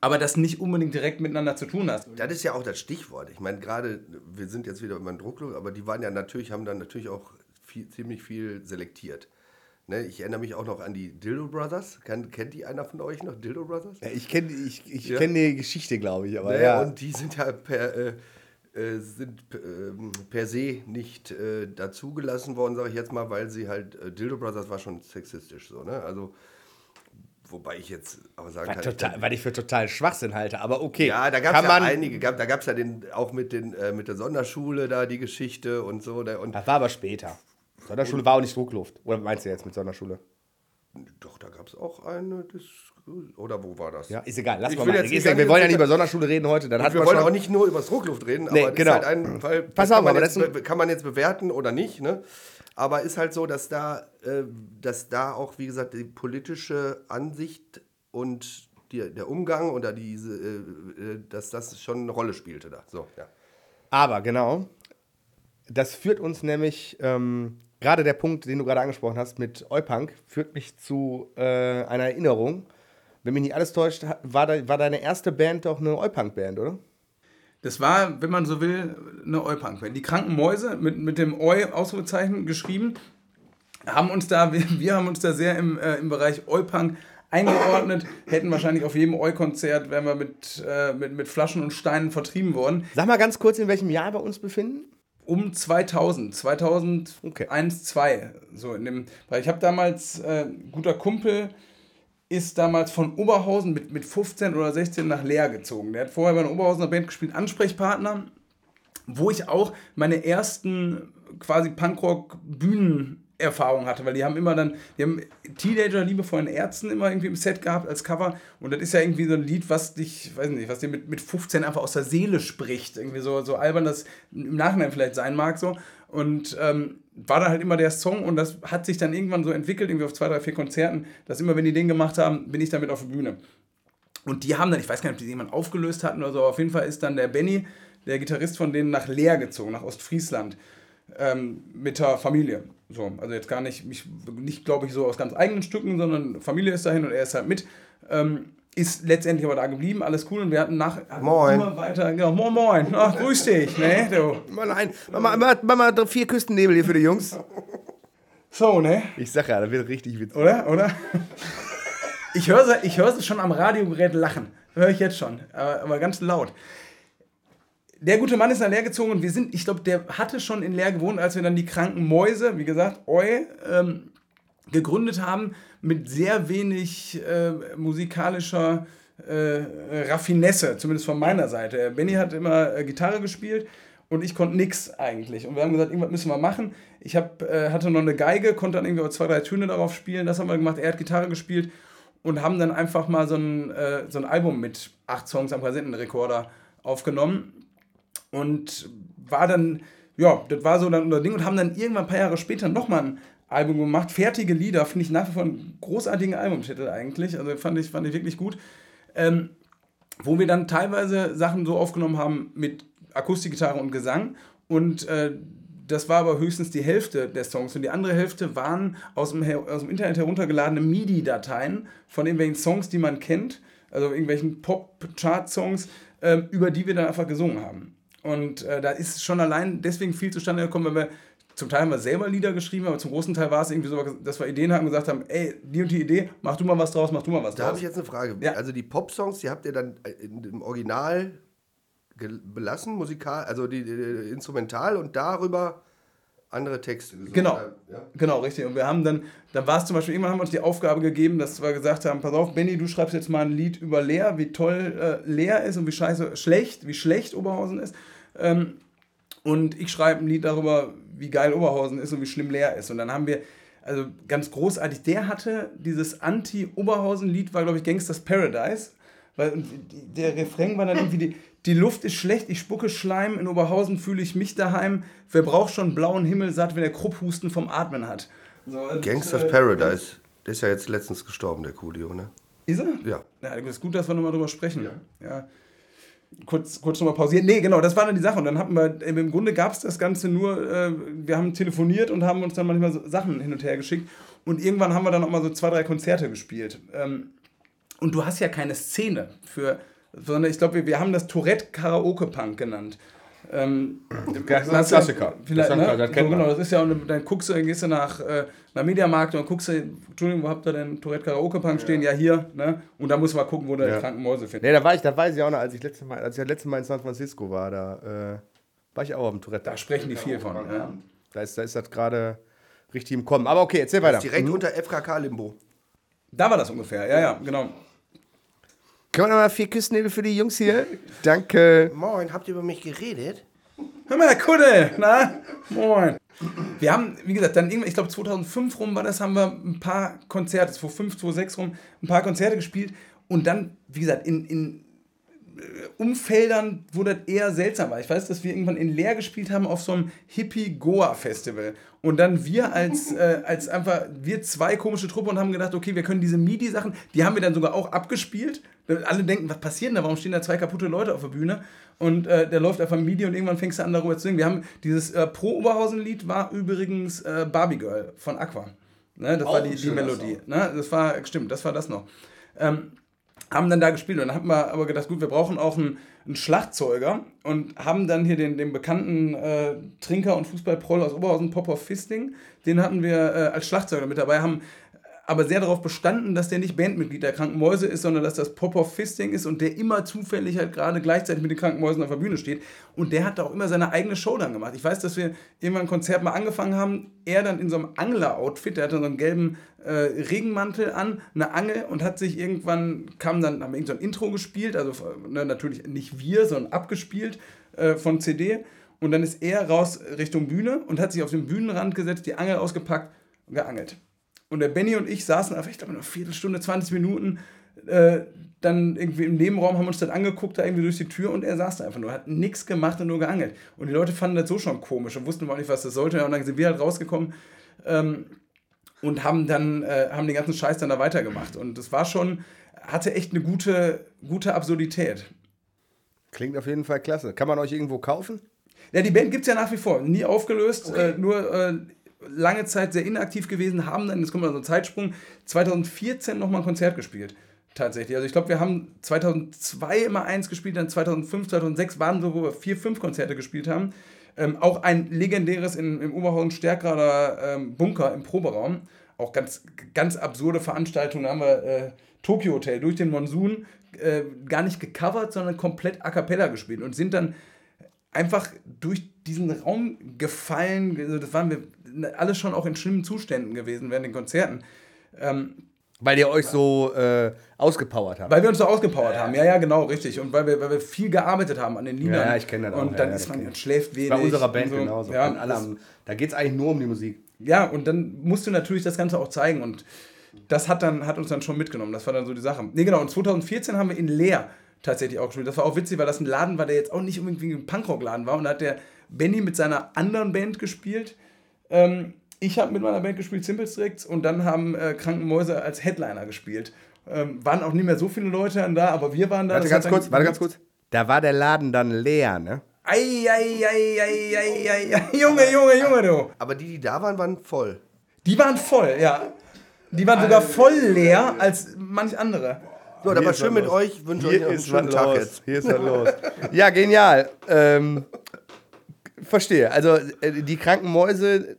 aber das nicht unbedingt direkt miteinander zu tun hast. Das ist ja auch das Stichwort. Ich meine, gerade, wir sind jetzt wieder über den Druckluft, aber die waren ja natürlich, haben dann natürlich auch viel, ziemlich viel selektiert. Ne, ich erinnere mich auch noch an die Dildo Brothers. Kann, kennt die einer von euch noch, Dildo Brothers? Ja, ich kenne ich, ich Ja. kenn die Geschichte, glaube ich, aber Ne, ja. Und die sind ja per, äh, äh, sind, ähm, per se nicht äh, dazugelassen worden, sage ich jetzt mal, weil sie halt, äh, Dildo Brothers war schon sexistisch so, ne? Also, wobei ich jetzt aber sagen was, kann, total, was ich für total Schwachsinn halte, aber okay. Ja, da gab es ja einige. Gab, da gab es ja den, auch mit, den, äh, mit der Sonderschule da die Geschichte und so. Da, und Das war aber später. Sonderschule war auch nicht Druckluft. Oder meinst du jetzt mit Sonderschule? doch, da gab es auch eine Diskussion. Oder wo war das? Ja, ist egal. Lass Ich mal jetzt sagen, wir wollen ja nicht über Sonderschule reden heute. Dann wir wollen auch nicht nur über das Druckluft reden, Nee, aber genau. das ist halt ein Fall, Pass das kann, auf, man aber jetzt, kann man jetzt bewerten oder nicht. Ne? Aber ist halt so, dass da, äh, dass da auch, wie gesagt, die politische Ansicht und die, der Umgang oder diese, äh, äh, dass das schon eine Rolle spielte da. So, ja. Aber genau, das führt uns nämlich, ähm, gerade der Punkt, den du gerade angesprochen hast mit Eupunk, führt mich zu äh, einer Erinnerung. Wenn mich nicht alles täuscht, war, da, war deine erste Band doch eine Eupunk-Band, oder? Das war, wenn man so will, eine Oi-Punk-Band. Die kranken Mäuse mit, mit dem Oi-Ausrufezeichen geschrieben, haben uns da, wir, wir haben uns da sehr im, äh, im Bereich Oi-Punk eingeordnet, hätten wahrscheinlich auf jedem Oi-Konzert, wären wir mit, äh, mit, mit Flaschen und Steinen vertrieben worden. Sag mal ganz kurz, in welchem Jahr wir uns befinden. Um 2000, 2001, Okay. 2, so in dem, weil ich habe damals, äh, guter Kumpel ist damals von Oberhausen mit, mit 15 oder 16 nach Leer gezogen. Der hat vorher bei einer Oberhausener Band gespielt, Ansprechpartner, wo ich auch meine ersten quasi Punkrock-Bühnenerfahrungen hatte, weil die haben immer dann, die haben Teenager liebevollen Ärzten immer irgendwie im Set gehabt als Cover und das ist ja irgendwie so ein Lied, was dich, weiß nicht, was dir mit, mit 15 einfach aus der Seele spricht, irgendwie so, so albern das im Nachhinein vielleicht sein mag so und ähm, war dann halt immer der Song und das hat sich dann irgendwann so entwickelt, irgendwie auf zwei, drei, vier Konzerten, dass immer, wenn die den gemacht haben, bin ich damit auf der Bühne. Und die haben dann, ich weiß gar nicht, ob die jemand aufgelöst hatten oder so, aber auf jeden Fall ist dann der Benny, der Gitarrist von denen, nach Leer gezogen, nach Ostfriesland, ähm, mit der Familie. So, also jetzt gar nicht, mich, nicht glaube ich, so aus ganz eigenen Stücken, sondern Familie ist dahin und er ist halt mit. Ähm, ist letztendlich aber da geblieben, alles cool und wir hatten nach Moin. immer weiter, genau, moin moin, ach, grüß dich, ne, du. Mal nein, mach mal, mach, mal vier Küstennebel hier für die Jungs. So, ne, Ich sag ja, das wird richtig witzig. oder, oder? Ich höre sie, ich sie schon am Radiogerät lachen, höre ich jetzt schon, aber, aber ganz laut. Der gute Mann ist nach Leer gezogen und wir sind, ich glaube, der hatte schon in Leer gewohnt, als wir dann die kranken Mäuse, wie gesagt, Oi, ähm, gegründet haben, mit sehr wenig äh, musikalischer äh, Raffinesse, zumindest von meiner Seite. Benny hat immer äh, Gitarre gespielt und ich konnte nix eigentlich. Und wir haben gesagt, irgendwas müssen wir machen. Ich hab, äh, hatte noch eine Geige, konnte dann irgendwie zwei, drei Töne darauf spielen. Das haben wir gemacht. Er hat Gitarre gespielt und haben dann einfach mal so ein, äh, so ein Album mit acht Songs am Kassettenrekorder aufgenommen und war dann, ja, das war so dann unser Ding und haben dann irgendwann ein paar Jahre später nochmal ein Album gemacht. Fertige Lieder, finde ich nach wie vor einen großartigen Albumtitel eigentlich. Also fand ich, fand ich wirklich gut. Ähm, wo wir dann teilweise Sachen so aufgenommen haben mit Akustikgitarre und Gesang und äh, das war aber höchstens die Hälfte der Songs und die andere Hälfte waren aus dem, aus dem Internet heruntergeladene MIDI-Dateien von irgendwelchen Songs, die man kennt, also irgendwelchen Pop-Chart-Songs, ähm, über die wir dann einfach gesungen haben. Und äh, da ist schon allein deswegen viel zustande gekommen, weil wir zum Teil haben wir selber Lieder geschrieben, aber zum großen Teil war es irgendwie so, dass wir Ideen hatten und gesagt haben, ey, die und die Idee, mach du mal was draus, mach du mal was Da draus. habe ich jetzt eine Frage. Ja. Also die Pop-Songs, die habt ihr dann äh, im Original belassen, musikal, also die, die Instrumental und darüber andere Texte gesungen. Genau. Ja. Genau, richtig. Und wir haben dann, dann war es zum Beispiel, irgendwann haben wir uns die Aufgabe gegeben, dass wir gesagt haben, pass auf, Benny, du schreibst jetzt mal ein Lied über Leer, wie toll äh, Leer ist und wie scheiße, schlecht, wie schlecht Oberhausen ist. Ähm, und ich schreibe ein Lied darüber, wie geil Oberhausen ist und wie schlimm Leer ist. Und dann haben wir, also ganz großartig, der hatte dieses Anti-Oberhausen-Lied, war glaube ich Gangsters Paradise. Weil der Refrain war dann irgendwie, die, die Luft ist schlecht, ich spucke Schleim, in Oberhausen fühle ich mich daheim. Wer braucht schon blauen Himmel satt, wenn er Krupphusten vom Atmen hat? So, Gangsters äh, Paradise. Der ist ja jetzt letztens gestorben, der Coolio, ne? Ist er? Ja. Ja, ist gut, dass wir nochmal drüber sprechen. Ja. kurz, kurz nochmal pausieren. Nee, genau, das war dann die Sache. Und dann hatten wir, im Grunde gab es das Ganze nur, äh, wir haben telefoniert und haben uns dann manchmal so Sachen hin und her geschickt. Und irgendwann haben wir dann auch mal so zwei, drei Konzerte gespielt. Ähm, und du hast ja keine Szene für, sondern ich glaube, wir, wir haben das Tourette Karaoke Punk genannt. Ähm, Das ist ein Klassiker. Vielleicht, Das ne? das kennt man. genau, das ist ja, und dann guckst du, dann gehst du nach, äh, nach Mediamarkt und guckst du, Entschuldigung, wo habt ihr denn Tourette Karaoke Punk stehen? Ja, hier, ne? Und da musst du mal gucken, wo du Ja. die kranken Mäuse findest. Nee, da war ich, da weiß ich auch noch, als ich letztes Mal, als ich das letzte Mal in San Francisco war, da äh, war ich auch auf dem Tourette. Da sprechen die viel von. Ja. Da ist, da ist das gerade richtig im Kommen. Aber okay, erzähl weiter. Direkt unter FKK Limbo. Da war das ungefähr, ja, ja, genau. Können wir noch mal vier Küssennägel für die Jungs hier? Danke. Moin, habt ihr über mich geredet? Hör mal, Kudde, na? Moin. Wir haben, wie gesagt, dann irgendwann, ich glaube 2005 rum war das, haben wir ein paar Konzerte, 2005, 2006 rum, ein paar Konzerte gespielt und dann, wie gesagt, in, in Umfeldern, wo das eher seltsam war. Ich weiß, dass wir irgendwann in Leer gespielt haben auf so einem Hippie-Goa-Festival. Und dann wir als, äh, als einfach, wir zwei komische Truppe und haben gedacht, okay, wir können diese MIDI-Sachen, die haben wir dann sogar auch abgespielt. Alle denken, was passiert denn da? Warum stehen da zwei kaputte Leute auf der Bühne? Und äh, der läuft einfach MIDI und irgendwann fängst du an, darüber zu singen. Wir haben dieses äh, Pro-Oberhausen-Lied war übrigens äh, Barbie Girl von Aqua. Ne, das war Auch die, ein die schöner Melodie. Ne, das war, stimmt, das war das noch. Ähm, haben dann da gespielt und dann haben wir aber gedacht, gut, wir brauchen auch einen, einen Schlagzeuger und haben dann hier den, den bekannten äh, Trinker und Fußballproll aus Oberhausen, Popper Fisting, den hatten wir äh, als Schlagzeuger mit dabei, haben aber sehr darauf bestanden, dass der nicht Bandmitglied der Kranken Mäuse ist, sondern dass das Popper Fisting ist und der immer zufällig halt gerade gleichzeitig mit den Kranken Mäusen auf der Bühne steht. Und der hat auch immer seine eigene Show dann gemacht. Ich weiß, dass wir irgendwann ein Konzert mal angefangen haben, er dann in so einem Angler-Outfit, der hatte so einen gelben äh, Regenmantel an, eine Angel und hat sich irgendwann, kam dann, haben wir irgend so ein Intro gespielt, also ne, natürlich nicht wir, sondern abgespielt äh, von CD. Und dann ist er raus Richtung Bühne und hat sich auf den Bühnenrand gesetzt, die Angel ausgepackt und geangelt. Und der Benny und ich saßen einfach, ich glaube, eine Viertelstunde, 20 Minuten, äh, dann irgendwie im Nebenraum, haben uns das angeguckt, da irgendwie durch die Tür und er saß da einfach nur, hat nichts gemacht und nur geangelt. Und die Leute fanden das so schon komisch und wussten überhaupt nicht, was das sollte. Und dann sind wir halt rausgekommen ähm, und haben dann, äh, haben den ganzen Scheiß dann da weitergemacht. Und das war schon, hatte echt eine gute, gute Absurdität. Klingt auf jeden Fall klasse. Kann man euch irgendwo kaufen? Ja, die Band gibt es ja nach wie vor. Nie aufgelöst, äh, nur äh, lange Zeit sehr inaktiv gewesen, haben dann, jetzt kommt mal so ein Zeitsprung, 2014 nochmal ein Konzert gespielt. Tatsächlich. Also ich glaube, wir haben 2002 immer eins gespielt, dann 2005, 2006 waren so, wo wir vier, fünf Konzerte gespielt haben. Ähm, auch ein legendäres in, im Oberhausen Stärkrader ähm, Bunker im Proberaum. Auch ganz, ganz absurde Veranstaltungen. Da haben wir äh, Tokyo Hotel durch den Monsun äh, gar nicht gecovert, sondern komplett a cappella gespielt und sind dann einfach durch diesen Raum gefallen. Also das waren wir alle schon auch in schlimmen Zuständen gewesen während den Konzerten. Ähm, Weil ihr euch so äh, ausgepowert habt. weil wir uns so ausgepowert haben. Ja, ja, genau, richtig. Und weil wir, weil wir viel gearbeitet haben an den Liedern. Ja, ich kenn das auch. Und Ja, dann ja, ist man ich. schläft wenig. Bei unserer Band so. genauso. Ja, Und alle haben, da geht es eigentlich nur um die Musik. ja, und dann musst du natürlich das Ganze auch zeigen. Und das hat, dann, hat uns dann schon mitgenommen. Das war dann so die Sache. Nee, genau. Und 2014 haben wir in Leer tatsächlich auch gespielt. Das war auch witzig, weil das ein Laden war, der jetzt auch nicht unbedingt wie ein Punkrock-Laden war. Und da hat der Benny mit seiner anderen Band gespielt. Ähm, ich habe mit meiner Band gespielt, Simple Stricts, und dann haben äh, Kranken Mäuse als Headliner gespielt. Ähm, waren auch nicht mehr so viele Leute dann da, aber wir waren da. Warte ganz kurz, warte ganz kurz. Da war der Laden dann leer, ne? Ei, ei, ei, ei, ei, ei, ei. Junge, Junge, Junge, du. Aber die, die da waren, waren voll. Die waren voll, ja. Die waren sogar voll leer als manch andere. So, dann war schön mit los. euch. Wünsche euch einen ist schönen Tag los. jetzt. Hier ist was los. Ja, genial. Ähm, verstehe. Also äh, die kranken Mäuse,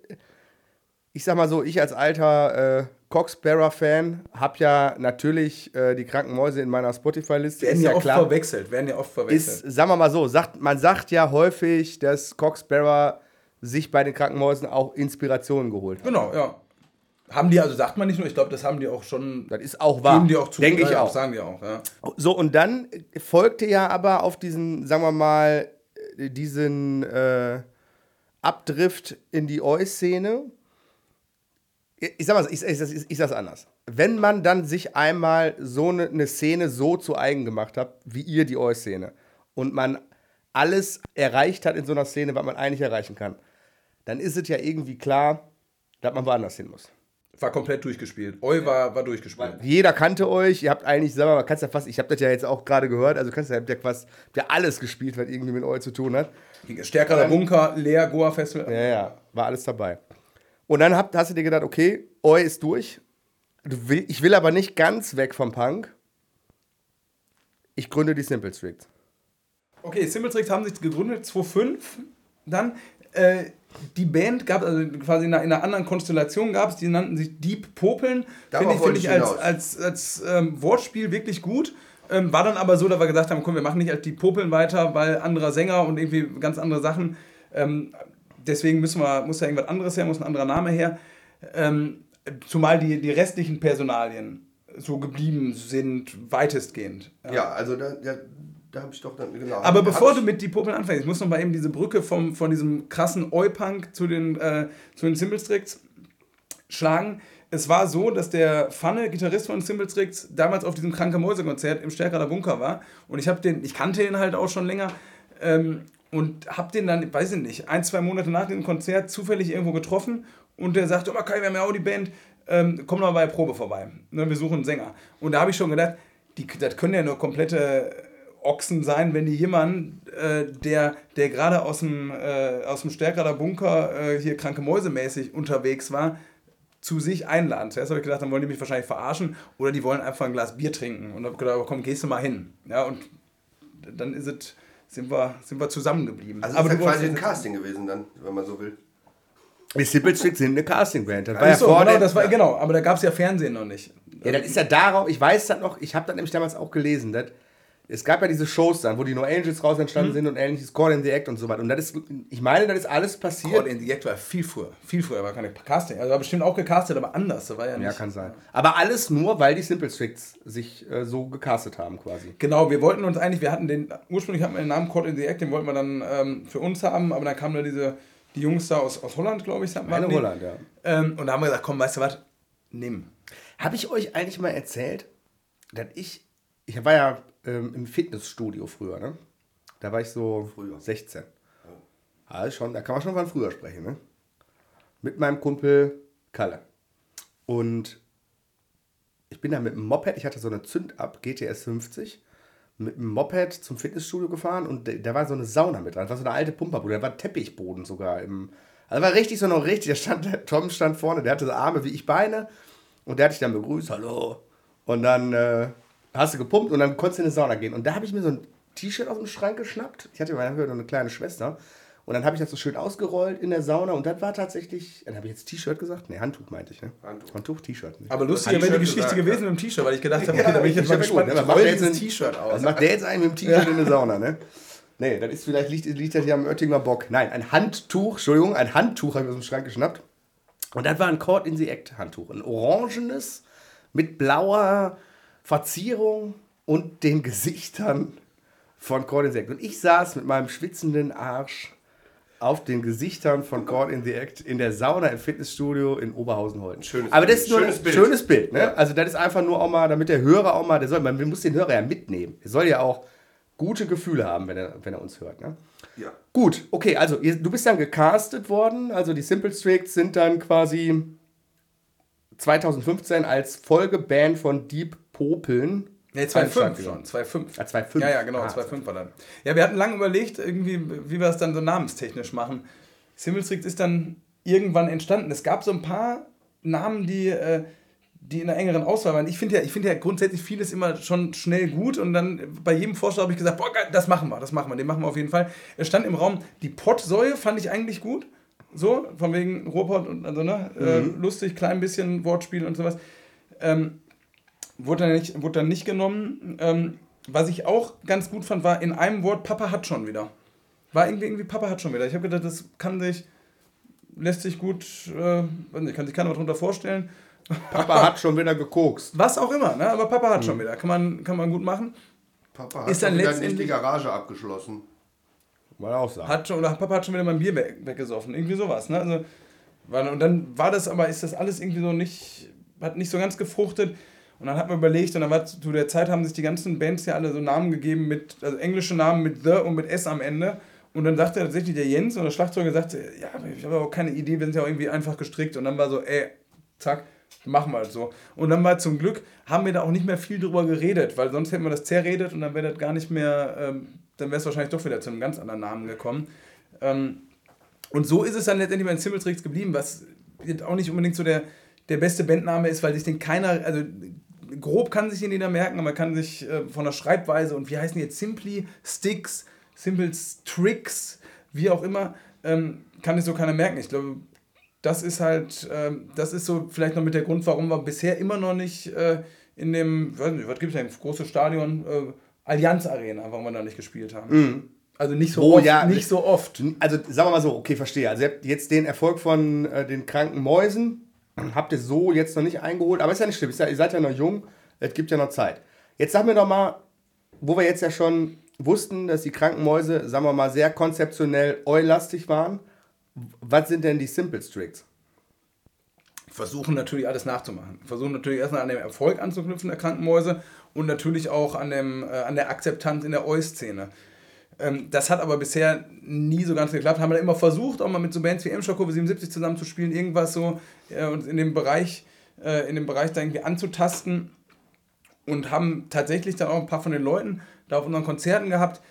ich sag mal so, ich als alter äh, Coxbearer-Fan habe ja natürlich äh, die kranken Mäuse in meiner Spotify-Liste. Werden Ist ja, oft klar. verwechselt. Werden ja oft Ist, verwechselt. sagen wir mal so, sagt, man sagt ja häufig, dass Coxbearer sich bei den kranken Mäusen auch Inspirationen geholt hat. genau, ja. Haben die, also sagt man nicht nur, ich glaube, das haben die auch schon. Das ist auch wahr. Geben die auch zu. Denke ich ja, auch. Sagen die auch, ja. So, und dann folgte ja aber auf diesen, sagen wir mal, äh, diesen äh, Abdrift in die Oi-Szene. Ich sag mal, ich, ich, ich, ich sag's anders. Wenn man dann sich einmal so eine, eine Szene so zu eigen gemacht hat, wie ihr die Oi-Szene, und man alles erreicht hat in so einer Szene, was man eigentlich erreichen kann, dann ist es ja irgendwie klar, dass man woanders hin muss. War komplett durchgespielt. Eu war, war durchgespielt. Jeder kannte euch, ihr habt eigentlich, sag mal, kannst ja fast, ich habe das ja jetzt auch gerade gehört, also kannst ja, habt ja fast habt ja alles gespielt, was irgendwie mit euch zu tun hat. Stärkerer Bunker, Leer, Goa Festival. Ja, ja, war alles dabei. Und dann habt, hast du dir gedacht, okay, Oi ist durch. Du will, ich will aber nicht ganz weg vom Punk. Ich gründe die Simple Stricts. Okay, Simple Tricks haben sich gegründet 2005. Dann äh, die Band gab also quasi in einer, in einer anderen Konstellation gab es, die nannten sich Deep Popeln. Finde ich, find ich als, als, als ähm, Wortspiel wirklich gut. Ähm, war dann aber so, dass wir gesagt haben, komm, wir machen nicht als die Popeln weiter, weil anderer Sänger und irgendwie ganz andere Sachen. Ähm, deswegen müssen wir, muss da irgendwas anderes her, muss ein anderer Name her. Ähm, zumal die, die restlichen Personalien so geblieben sind, weitestgehend. Ja, also da, ja, da habe ich doch dann, genau. Aber bevor du mit die Popeln anfängst, ich muss noch mal eben diese Brücke vom, von diesem krassen Oi-Punk zu den, äh, zu den Simple-Stricks schlagen. Es war so, dass der Pfanne, Gitarrist von Simple Stricks, damals auf diesem Kranke Mäuse-Konzert im Stärkerer Bunker war. Und ich habe den, ich kannte ihn halt auch schon länger. Ähm, und habe den dann, weiß ich nicht, ein, zwei Monate nach dem Konzert zufällig irgendwo getroffen. Und der sagte, oh, Kai, wir haben ja auch die Band, ähm, komm doch mal bei der Probe vorbei. Ne, wir suchen einen Sänger. Und da habe ich schon gedacht, die, das können ja nur komplette Ochsen sein, wenn die jemanden, äh, der, der gerade aus dem, äh, aus dem Stärkerer Bunker äh, hier kranke Mäuse mäßig unterwegs war, zu sich einladen. Zuerst habe ich gedacht, dann wollen die mich wahrscheinlich verarschen oder die wollen einfach ein Glas Bier trinken. Und habe gedacht, aber komm, gehst du mal hin. Ja, und dann ist es, sind wir, sind wir zusammengeblieben. Also aber ist ja du quasi ein Casting gewesen dann, wenn man so will. Die Simple Stricts sind eine Castingband. Das ja so, genau, das war, genau, aber da gab es ja Fernsehen noch nicht. Ja, das ist ja darauf, ich weiß das noch, ich habe das nämlich damals auch gelesen, dass es gab ja diese Shows dann, wo die No Angels raus Mhm. entstanden sind und ähnliches, Call in the Act und so weiter. Und das ist, ich meine, das ist alles passiert. Call in the Act war viel früher. Viel früher war keine Casting. Also war bestimmt auch gecastet, aber anders. Das war ja nicht. ja, kann sein. Aber alles nur, weil die Simple Stricts sich äh, so gecastet haben quasi. Genau, wir wollten uns eigentlich, wir hatten den, ursprünglich hatten wir den Namen Call in the Act, den wollten wir dann ähm, für uns haben, aber dann kamen da diese, die Jungs da aus, aus Holland, glaube ich, Meine die. Holland, ja. Ähm, und da haben wir gesagt, komm, weißt du was, nimm. Habe ich euch eigentlich mal erzählt, dass ich, ich war ja ähm, im Fitnessstudio früher, ne? Da war ich so Früher. 16. Also schon, da kann man schon von früher sprechen, ne? Mit meinem Kumpel Kalle. Und ich bin da mit dem Moped, ich hatte so eine Zündab GTS 50, mit dem Moped zum Fitnessstudio gefahren und da- da war so eine Sauna mit dran. Das war so eine alte Pumperbude, da war Teppichboden sogar im. Also war richtig so noch richtig, der stand, der Tom stand vorne, der hatte so Arme wie ich Beine und der hat dich dann begrüßt, hallo. Und dann äh, hast du gepumpt und dann konntest du in eine Sauna gehen. Und da habe ich mir so ein T-Shirt aus dem Schrank geschnappt. Ich hatte meine noch eine kleine Schwester. Und dann habe ich das so schön ausgerollt in der Sauna und das war tatsächlich, dann habe ich jetzt T-Shirt gesagt? Ne, Handtuch meinte ich, ne? Handtuch. Handtuch, T-Shirt. Aber lustiger wäre die Geschichte gesagt, gewesen ja. mit dem T-Shirt, weil ich gedacht habe, okay, da bin ich jetzt mal ja gespannt. gut, ne? Was macht jetzt ein- T-Shirt Was aus. macht der jetzt einen mit dem T-Shirt in der Sauna, ne? Nee, das ist vielleicht, liegt, liegt das hier am Oettinger Bock. Nein, ein Handtuch, Entschuldigung, ein Handtuch habe ich aus dem Schrank geschnappt. Und das war ein Caught in the Act Handtuch. Ein orangenes mit blauer Verzierung und den Gesichtern von Caught in the Act. Und ich saß mit meinem schwitzenden Arsch auf den Gesichtern von Caught in the Act in der Sauna im Fitnessstudio in Oberhausen-Holten. Schönes Aber das Bild. ist nur Schönes ein Bild. schönes Bild. Ne? Ja. Also das ist einfach nur auch mal, damit der Hörer auch mal, der soll, man muss den Hörer ja mitnehmen. Er soll ja auch gute Gefühle haben, wenn er, wenn er uns hört. Ne? Ja. Gut, okay, also ihr, du bist dann gecastet worden, also die Simple Stricts sind dann quasi 2015 als Folgeband von Deep Popeln. Nee, an den 2,5 Start schon. gegangen. 2,5. Ah, 2,5. Ja, ja, genau, Ah, 2,5 war dann. Ja, wir hatten lange überlegt, irgendwie, wie wir es dann so namenstechnisch machen. Simmelstrict ist dann irgendwann entstanden. Es gab so ein paar Namen, die, äh, die in einer engeren Auswahl waren. Ich finde ja, ich find ja grundsätzlich vieles immer schon schnell gut und dann bei jedem Vorschlag habe ich gesagt, boah, das machen wir, das machen wir, den machen wir auf jeden Fall. Es stand im Raum, die Pottsäue fand ich eigentlich gut. So, von wegen Ruhrpott und also, ne, äh, lustig, klein bisschen Wortspiel und sowas. Ähm, wurde dann nicht, wurde dann nicht genommen. Ähm, was ich auch ganz gut fand, war in einem Wort, Papa hat schon wieder. War irgendwie, irgendwie Papa hat schon wieder. Ich habe gedacht, das kann sich, lässt sich gut, äh, weiß nicht, kann sich keiner was drunter vorstellen. Papa hat schon wieder gekokst. Was auch immer, ne? aber Papa hat schon wieder. Kann man, kann man gut machen. Papa hat Ist dann schon wieder nicht die Garage abgeschlossen. Mal auch sagen. Hat schon, oder Papa hat schon wieder mein Bier weg, weggesoffen. Irgendwie sowas. Ne? Also, war, und dann war das aber, ist das alles irgendwie so nicht, hat nicht so ganz gefruchtet. Und dann hat man überlegt, und dann war zu der Zeit haben sich die ganzen Bands ja alle so Namen gegeben mit, also englische Namen mit The und mit S am Ende. Und dann sagte tatsächlich der Jens und der Schlagzeuger sagte, ja, ich habe auch keine Idee, wir sind ja auch irgendwie einfach gestrickt. Und dann war so, ey, zack, machen wir halt so. Und dann war zum Glück, haben wir da auch nicht mehr viel drüber geredet, weil sonst hätten wir das zerredet und dann wäre das gar nicht mehr, ähm, dann wäre es wahrscheinlich doch wieder zu einem ganz anderen Namen gekommen. Ähm, und so ist es dann letztendlich bei den Simmeltricks geblieben, was jetzt auch nicht unbedingt so der, der beste Bandname ist, weil sich den keiner, also grob kann sich den jeder merken, aber man kann sich äh, von der Schreibweise und wie heißen die jetzt Simply Sticks, Simple Tricks, wie auch immer, ähm, kann sich so keiner merken. Ich glaube, das ist halt, ähm, das ist so vielleicht noch mit der Grund, warum wir bisher immer noch nicht äh, in dem, weiß nicht, was gibt es denn, großes Stadion, äh, Allianz Arena, warum wir da nicht gespielt haben. Mhm. Also nicht so Oh, oft, ja. nicht so oft. Also sagen wir mal so, okay, verstehe. Also ihr habt jetzt den Erfolg von äh, den kranken Mäusen, habt ihr so jetzt noch nicht eingeholt, aber ist ja nicht schlimm, ihr seid ja noch jung, es gibt ja noch Zeit. Jetzt sag mir doch mal, wo wir jetzt ja schon wussten, dass die kranken Mäuse, sagen wir mal, sehr konzeptionell eulastig waren, was sind denn die Simple Tricks? versuchen natürlich alles nachzumachen. Versuchen natürlich erstmal an dem Erfolg anzuknüpfen der Krankenmäuse und natürlich auch an, dem, äh, an der Akzeptanz in der Eu-Szene. Ähm, das hat aber bisher nie so ganz geklappt. Haben wir immer versucht, auch mal mit so Bands wie M-Schokove 77 zusammenzuspielen, irgendwas so äh, und in dem Bereich, äh, in dem Bereich da irgendwie anzutasten und haben tatsächlich dann auch ein paar von den Leuten da auf unseren Konzerten gehabt.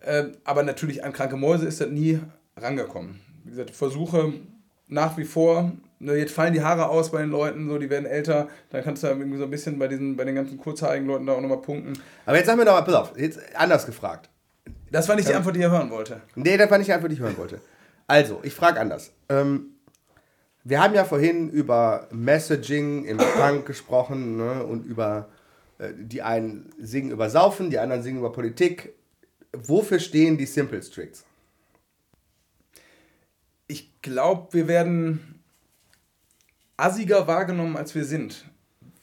Äh, aber natürlich an kranke Mäuse ist das nie rangekommen. Wie gesagt, Versuche nach wie vor. Ne, jetzt fallen die Haare aus bei den Leuten, so die werden älter. Dann kannst du irgendwie so ein bisschen bei, diesen, bei den ganzen kurzhaarigen Leuten da auch nochmal punkten. Aber jetzt sag mir doch mal, pass auf, jetzt anders gefragt. Das war nicht die Antwort, die ihr hören wollte. Nee, das war nicht die Antwort, die ich hören wollte. Also, ich frage anders. Ähm, wir haben ja vorhin über Messaging im Punk gesprochen ne, und über äh, die einen singen über Saufen, die anderen singen über Politik. Wofür stehen die Simple Tricks? Ich glaube, wir werden assiger wahrgenommen, als wir sind.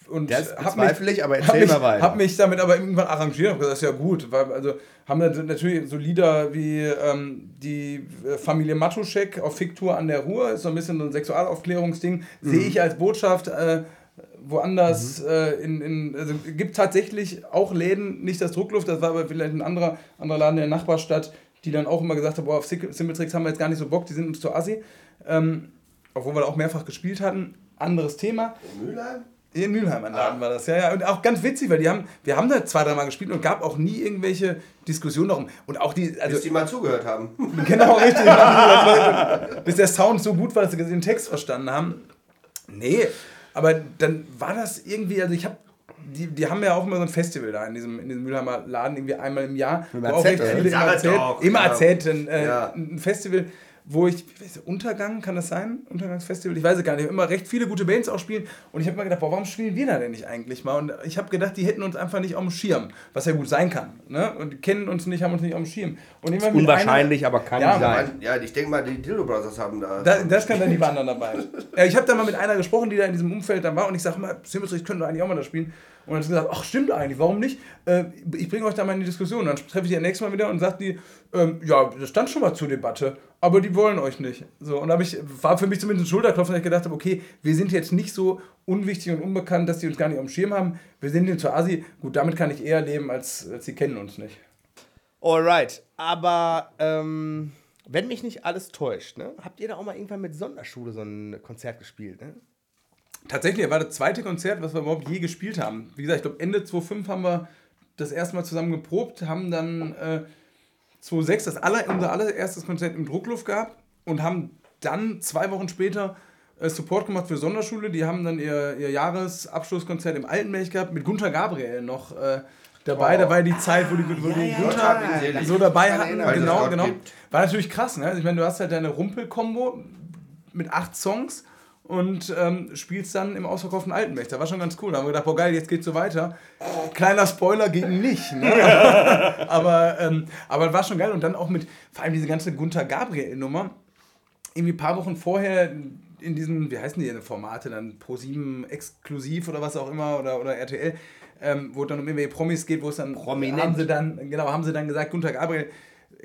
Und Das hab bezweifle ich, aber hab erzähl mich, mal weiter. Hab mich damit aber irgendwann arrangiert und gesagt, das ist ja gut. Weil, also haben wir natürlich so Lieder wie ähm, die äh, Familie Matuschek auf Fiktur an der Ruhr, ist so ein bisschen so ein Sexualaufklärungsding, Mhm. sehe ich als Botschaft. Äh, woanders Mhm. äh, in, in also gibt tatsächlich auch Läden, nicht das Druckluft, das war aber vielleicht ein anderer, anderer Laden in der Nachbarstadt, die dann auch immer gesagt haben, boah, auf Simpletricks haben wir jetzt gar nicht so Bock, die sind uns zu assi. Ähm, obwohl wir da auch mehrfach gespielt hatten. Anderes Thema. Mülheim? In Mülheim ein Laden war das, ja, ja. Und auch ganz witzig, weil die haben, wir haben da zwei, dreimal gespielt und gab auch nie irgendwelche Diskussionen darum. Und auch die, also Bis die mal zugehört haben. genau richtig, bis der Sound so gut war, dass sie den Text verstanden haben. Nee, aber dann war das irgendwie, also ich habe die, die haben ja auch immer so ein Festival da in diesem, in diesem Mülheimer Laden, irgendwie einmal im Jahr. Auch recht viele Sag immer erzählt, immer erzählt, ein, äh, Ja. ein Festival, wo ich, ich weiß, nicht, Untergang, kann das sein? Untergangsfestival? Ich weiß es gar nicht. Immer recht viele gute Bands auch spielen. Und ich habe mir gedacht, boah, warum spielen wir da denn nicht eigentlich mal? Und ich habe gedacht, die hätten uns einfach nicht auf dem Schirm. Was ja gut sein kann. Ne? Und die kennen uns nicht, haben uns nicht auf dem Schirm. Und immer Unwahrscheinlich, aber kann Ja, sein. Ja, ich denke mal, die Dildo Brothers haben da. Da, das kann dann die waren dann dabei. Ja, ich habe da mal mit einer gesprochen, die da in diesem Umfeld dann war und ich sage mal, Symmetry, ich könnte doch eigentlich auch mal da spielen. Und dann hat sie gesagt, ach stimmt eigentlich, warum nicht? Äh, ich bringe euch da mal in die Diskussion. Und dann treffe ich die nächstes Mal wieder und sagt die, ähm, ja, das stand schon mal zur Debatte, aber die wollen euch nicht. So, und ich, war für mich zumindest ein Schulterklopfen, dass ich gedacht habe, okay, wir sind jetzt nicht so unwichtig und unbekannt, dass die uns gar nicht auf dem Schirm haben. Wir sind denen zur Asi. Gut, damit kann ich eher leben, als, als sie kennen uns nicht. Alright, aber ähm, wenn mich nicht alles täuscht, ne, habt ihr da auch mal irgendwann mit Sonderschule so ein Konzert gespielt? Ne? Tatsächlich, war das zweite Konzert, was wir überhaupt je gespielt haben. Wie gesagt, ich glaube, Ende 2005 haben wir das erste Mal zusammen geprobt, haben dann äh, 2006 das aller, unser allererstes Konzert im Druckluft gehabt und haben dann zwei Wochen später äh, Support gemacht für Sonderschule. Die haben dann ihr, ihr Jahresabschlusskonzert im Altenberg gehabt, mit Gunther Gabriel noch äh, dabei. Da war ja die Zeit, wo die, wo die Gott Gunther ihn selig. so dabei hatten. Genau, genau. War natürlich krass, ne? Also ich meine, du hast halt deine Rumpel-Kombo mit acht Songs und ähm, spielst dann im ausverkauften Altenberg. Das war schon ganz cool. Da haben wir gedacht, boah geil, jetzt geht's so weiter. Kleiner Spoiler gegen mich. Ne? aber, ähm, aber war schon geil. Und dann auch mit, vor allem diese ganze Gunther Gabriel-Nummer, irgendwie ein paar Wochen vorher in diesen, wie heißen die denn Formate, dann Pro7 exklusiv oder was auch immer oder, oder RTL, ähm, wo es dann um irgendwelche Promis geht, wo es dann Prominent. haben sie dann, genau, haben sie dann gesagt, Gunther Gabriel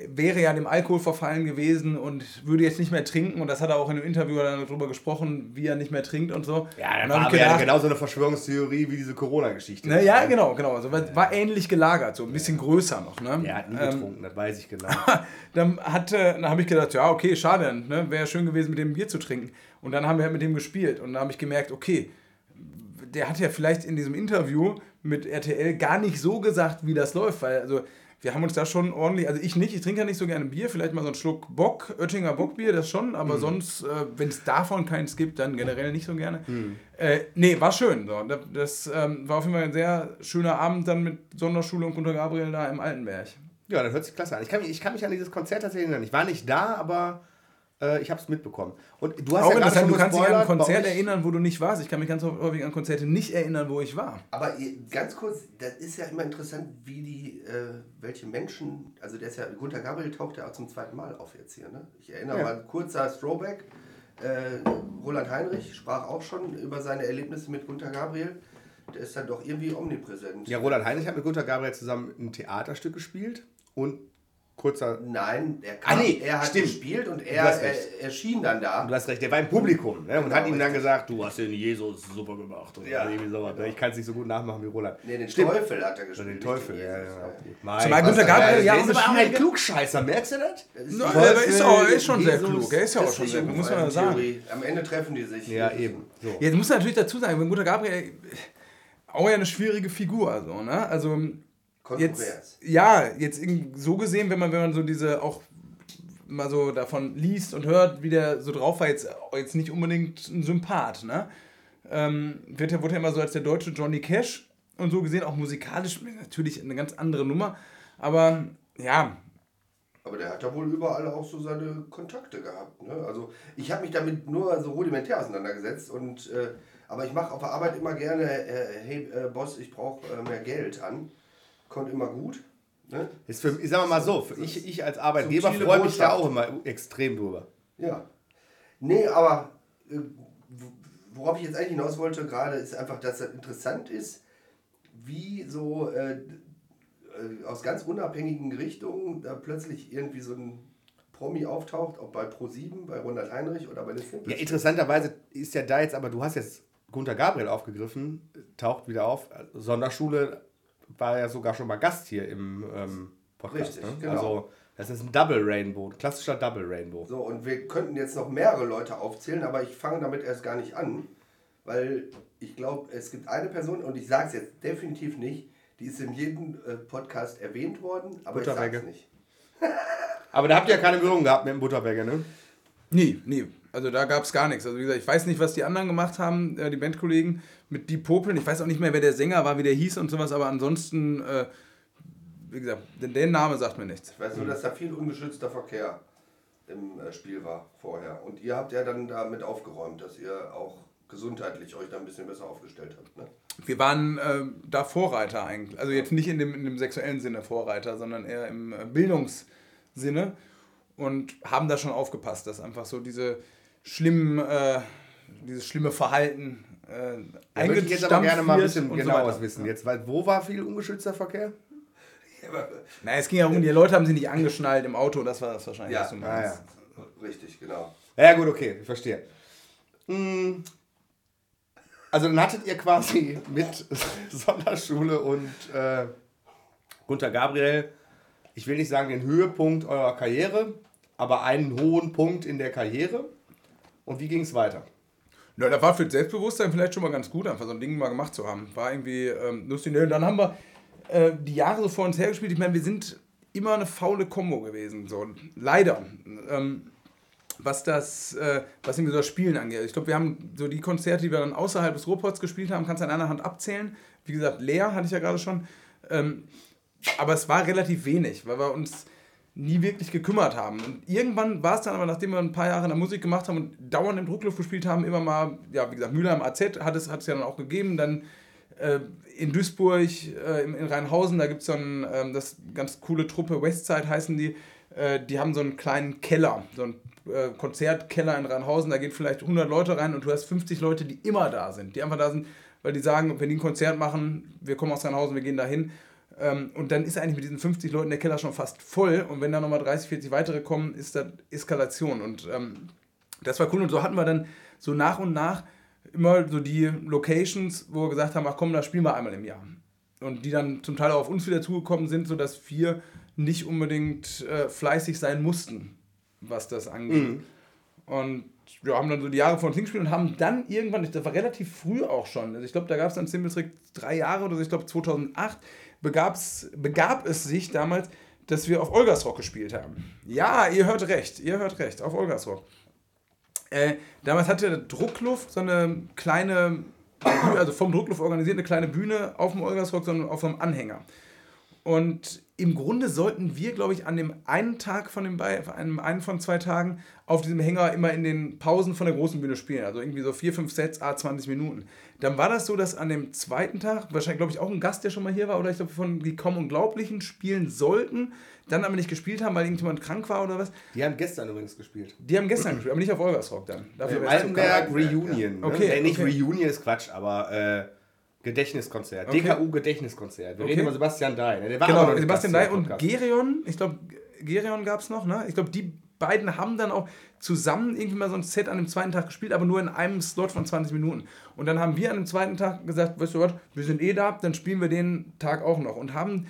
wäre ja dem Alkohol verfallen gewesen und würde jetzt nicht mehr trinken und das hat er auch in einem Interview dann darüber gesprochen, wie er nicht mehr trinkt und so. Ja, hab war ich ja gedacht, genauso eine Verschwörungstheorie wie diese Corona-Geschichte. ne, ja, genau, genau. Also war, war ähnlich gelagert, so ein bisschen größer noch. Ne? Er hat nie Ähm, getrunken, das weiß ich genau. dann hatte, dann habe ich gedacht, ja, okay, schade, ne? wäre schön gewesen, mit dem Bier zu trinken. Und dann haben wir halt mit dem gespielt und dann habe ich gemerkt, okay, der hat ja vielleicht in diesem Interview mit RTL gar nicht so gesagt, wie das läuft, weil also wir haben uns da schon ordentlich, also ich nicht, ich trinke ja nicht so gerne Bier, vielleicht mal so einen Schluck Bock, Oettinger Bockbier, das schon, aber Mhm. sonst, äh, wenn es davon keins gibt, dann generell nicht so gerne. Mhm. Äh, nee, war schön. So. Das, das ähm, war auf jeden Fall ein sehr schöner Abend dann mit Sonderschule und Gunter Gabriel da im Altenberg. Ja, das hört sich klasse an. Ich kann, mich- ich kann mich an dieses Konzert tatsächlich erinnern. Ich war nicht da, aber äh, ich habe es mitbekommen. Und du hast Auch ja gerade interessant, schon du kannst dich an ein Konzert erinnern, wo du nicht warst. Ich kann mich ganz häufig an Konzerte nicht erinnern, wo ich war. Aber ganz kurz, das ist ja immer interessant, wie die, äh, welche Menschen, also der ist ja, Gunter Gabriel taucht ja auch zum zweiten Mal auf jetzt hier, ne? Ich erinnere Ja. mal, kurzer Throwback, äh, Roland Heinrich sprach auch schon über seine Erlebnisse mit Gunter Gabriel. Der ist dann doch irgendwie omnipräsent. Ja, Roland Heinrich hat mit Gunter Gabriel zusammen ein Theaterstück gespielt und kurzer. Nein, er, Ah, kam, nee, er hat stimmt. gespielt und er, er recht. erschien dann da. Du hast recht, der war im Publikum ne? und Genau, hat ihm dann gesagt, du hast den Jesus super gemacht. Oder Ja, irgendwie sowas. ne? Ich kann es nicht so gut nachmachen wie Roland. Nee, den Stimmt. Teufel hat er Oder gespielt. den Teufel, den ja, ja. ja. Mein Zumal der Gabriel ist ja auch aber auch ein Klugscheißer, merkst du das? Ist die er ist, auch, er ist schon sehr Jesus, klug. Er ist ja auch schon sehr klug, muss man sagen. Am Ende treffen die sich. Ja, eben. So. Jetzt muss man natürlich dazu sagen, wenn Gunter Gabriel auch ja eine schwierige Figur, so, ne? Also Kontrovers. jetzt, ja, jetzt so gesehen, wenn man, wenn man so diese auch mal so davon liest und hört, wie der so drauf war, jetzt, jetzt nicht unbedingt ein Sympath, ne? Ähm, wird ja, wurde ja immer so als der deutsche Johnny Cash und so gesehen, auch musikalisch natürlich eine ganz andere Nummer. Aber ja, Aber der hat ja wohl überall auch so seine Kontakte gehabt. Ne? Also ich habe mich damit nur so rudimentär auseinandergesetzt. Und, äh, aber ich mache auf der Arbeit immer gerne, äh, hey äh, Boss, ich brauche äh, mehr Geld an. Kommt immer gut. Ne? Ist für, ich sag mal so, für ich, ich als Arbeitgeber freue mich da auch immer extrem drüber. Ja. Nee, aber äh, wo- worauf ich jetzt eigentlich hinaus wollte gerade, ist einfach, dass es interessant ist, wie so äh, äh, aus ganz unabhängigen Richtungen da plötzlich irgendwie so ein Promi auftaucht, ob bei Pro7, bei Ronald Heinrich oder bei den Simples. Ja, interessanterweise ist ja da jetzt, aber du hast jetzt Gunter Gabriel aufgegriffen, taucht wieder auf. Sonderschule war ja sogar schon mal Gast hier im ähm, Podcast. Richtig, ne? genau. Also, das ist ein Double Rainbow, ein klassischer Double Rainbow. So, und wir könnten jetzt noch mehrere Leute aufzählen, aber ich fange damit erst gar nicht an, weil ich glaube, es gibt eine Person, und ich sage es jetzt definitiv nicht, die ist in jedem äh, Podcast erwähnt worden, aber ich sage es nicht. Aber da habt ihr ja keine Berührung gehabt mit dem Butterberger, ne? Nee, nee. Also da gab es gar nichts. Also wie gesagt, ich weiß nicht, was die anderen gemacht haben, äh, die Bandkollegen mit Die Popeln. Ich weiß auch nicht mehr, wer der Sänger war, wie der hieß und sowas, aber ansonsten, äh, wie gesagt, der, der Name sagt mir nichts. Ich weiß nur, dass da viel ungeschützter Verkehr im äh, Spiel war vorher. Und ihr habt ja dann damit aufgeräumt, dass ihr auch gesundheitlich euch da ein bisschen besser aufgestellt habt. Ne? Wir waren äh, da Vorreiter eigentlich. Also jetzt nicht in dem, in dem sexuellen Sinne Vorreiter, sondern eher im äh, Bildungssinne und haben da schon aufgepasst, dass einfach so diese schlimmen, äh, dieses schlimme Verhalten äh, Da würde ich jetzt aber gerne mal ein bisschen so genaueres weiter. wissen. Jetzt, weil, wo war viel ungeschützter Verkehr? Na, es ging ja um, die Leute haben sie nicht angeschnallt im Auto, das war das wahrscheinlich, Ja. was du Ah, meinst. ja. Richtig, genau. Ja, gut, okay, ich verstehe. Hm. Also dann hattet ihr quasi mit Sonderschule und äh, Gunter Gabriel, ich will nicht sagen den Höhepunkt eurer Karriere, aber einen hohen Punkt in der Karriere. Und wie ging es weiter? Ja, da war für das Selbstbewusstsein vielleicht schon mal ganz gut, einfach so ein Ding mal gemacht zu haben. War irgendwie ähm, lustig. Ne, Und dann haben wir äh, die Jahre so vor uns hergespielt. Ich meine, wir sind immer eine faule Kombo gewesen. So. Leider. Ähm, was das, äh, was irgendwie so das Spielen angeht. Ich glaube, wir haben so die Konzerte, die wir dann außerhalb des Ruhrpots gespielt haben, kannst du an einer Hand abzählen. Wie gesagt, leer hatte ich ja gerade schon. Ähm, aber es war relativ wenig, weil wir uns nie wirklich gekümmert haben. Und irgendwann war es dann aber, nachdem wir ein paar Jahre in der Musik gemacht haben und dauernd im Druckluft gespielt haben, immer mal, ja, wie gesagt, Müller im AZ hat es, hat es ja dann auch gegeben. Dann äh, in Duisburg, äh, in, in Rheinhausen, da gibt es so ein, ähm, das ganz coole Truppe, Westside heißen die, äh, die haben so einen kleinen Keller, so einen äh, Konzertkeller in Rheinhausen, da gehen vielleicht 100 Leute rein und du hast 50 Leute, die immer da sind, die einfach da sind, weil die sagen, wenn die ein Konzert machen, wir kommen aus Rheinhausen, wir gehen da hin. Ähm, und dann ist eigentlich mit diesen 50 Leuten der Keller schon fast voll. Und wenn da nochmal 30, 40 weitere kommen, ist das Eskalation. Und ähm, das war cool. Und so hatten wir dann so nach und nach immer so die Locations, wo wir gesagt haben, ach komm, da spielen wir einmal im Jahr. Und die dann zum Teil auch auf uns wieder zugekommen sind, sodass wir nicht unbedingt äh, fleißig sein mussten, was das angeht. Und ja, haben dann so die Jahre vor uns hingespielt und haben dann irgendwann, das war relativ früh auch schon, also ich glaube, da gab es dann Symbols Trick drei Jahre oder so, ich glaube 2008 begab es sich damals, dass wir auf Olgasrock gespielt haben. Ja, ihr hört recht, ihr hört recht, auf Olgasrock. Äh, damals hatte Druckluft so eine kleine, also vom Druckluft organisiert, eine kleine Bühne auf dem Olgasrock, sondern auf einem Anhänger. Und im Grunde sollten wir, glaube ich, an dem einen Tag von dem an einem einen von zwei Tagen auf diesem Hänger immer in den Pausen von der großen Bühne spielen. Also irgendwie so vier, fünf Sets, a 20 Minuten. Dann war das so, dass an dem zweiten Tag, wahrscheinlich, glaube ich, auch ein Gast, der schon mal hier war, oder ich glaube, von die kaum Unglaublichen spielen sollten, dann aber nicht gespielt haben, weil irgendjemand krank war oder was. Die haben gestern übrigens gespielt. Die haben gestern gespielt, aber nicht auf Olgasrock dann. Dafür Im Altenberg Reunion. Ne? Okay, nee, nicht okay. Reunion ist Quatsch, aber äh, Gedächtniskonzert. Okay. DKU Gedächtniskonzert. Wir Okay. reden über Sebastian Dey. Ne? Der war aber noch Genau, Sebastian im und. Gerion, ich glaube, Gerion gab es noch, ne? Ich glaube, die beiden haben dann auch zusammen irgendwie mal so ein Set an dem zweiten Tag gespielt, aber nur in einem Slot von 20 Minuten. Und dann haben wir an dem zweiten Tag gesagt, weißt du was, wir sind eh da, dann spielen wir den Tag auch noch. Und haben,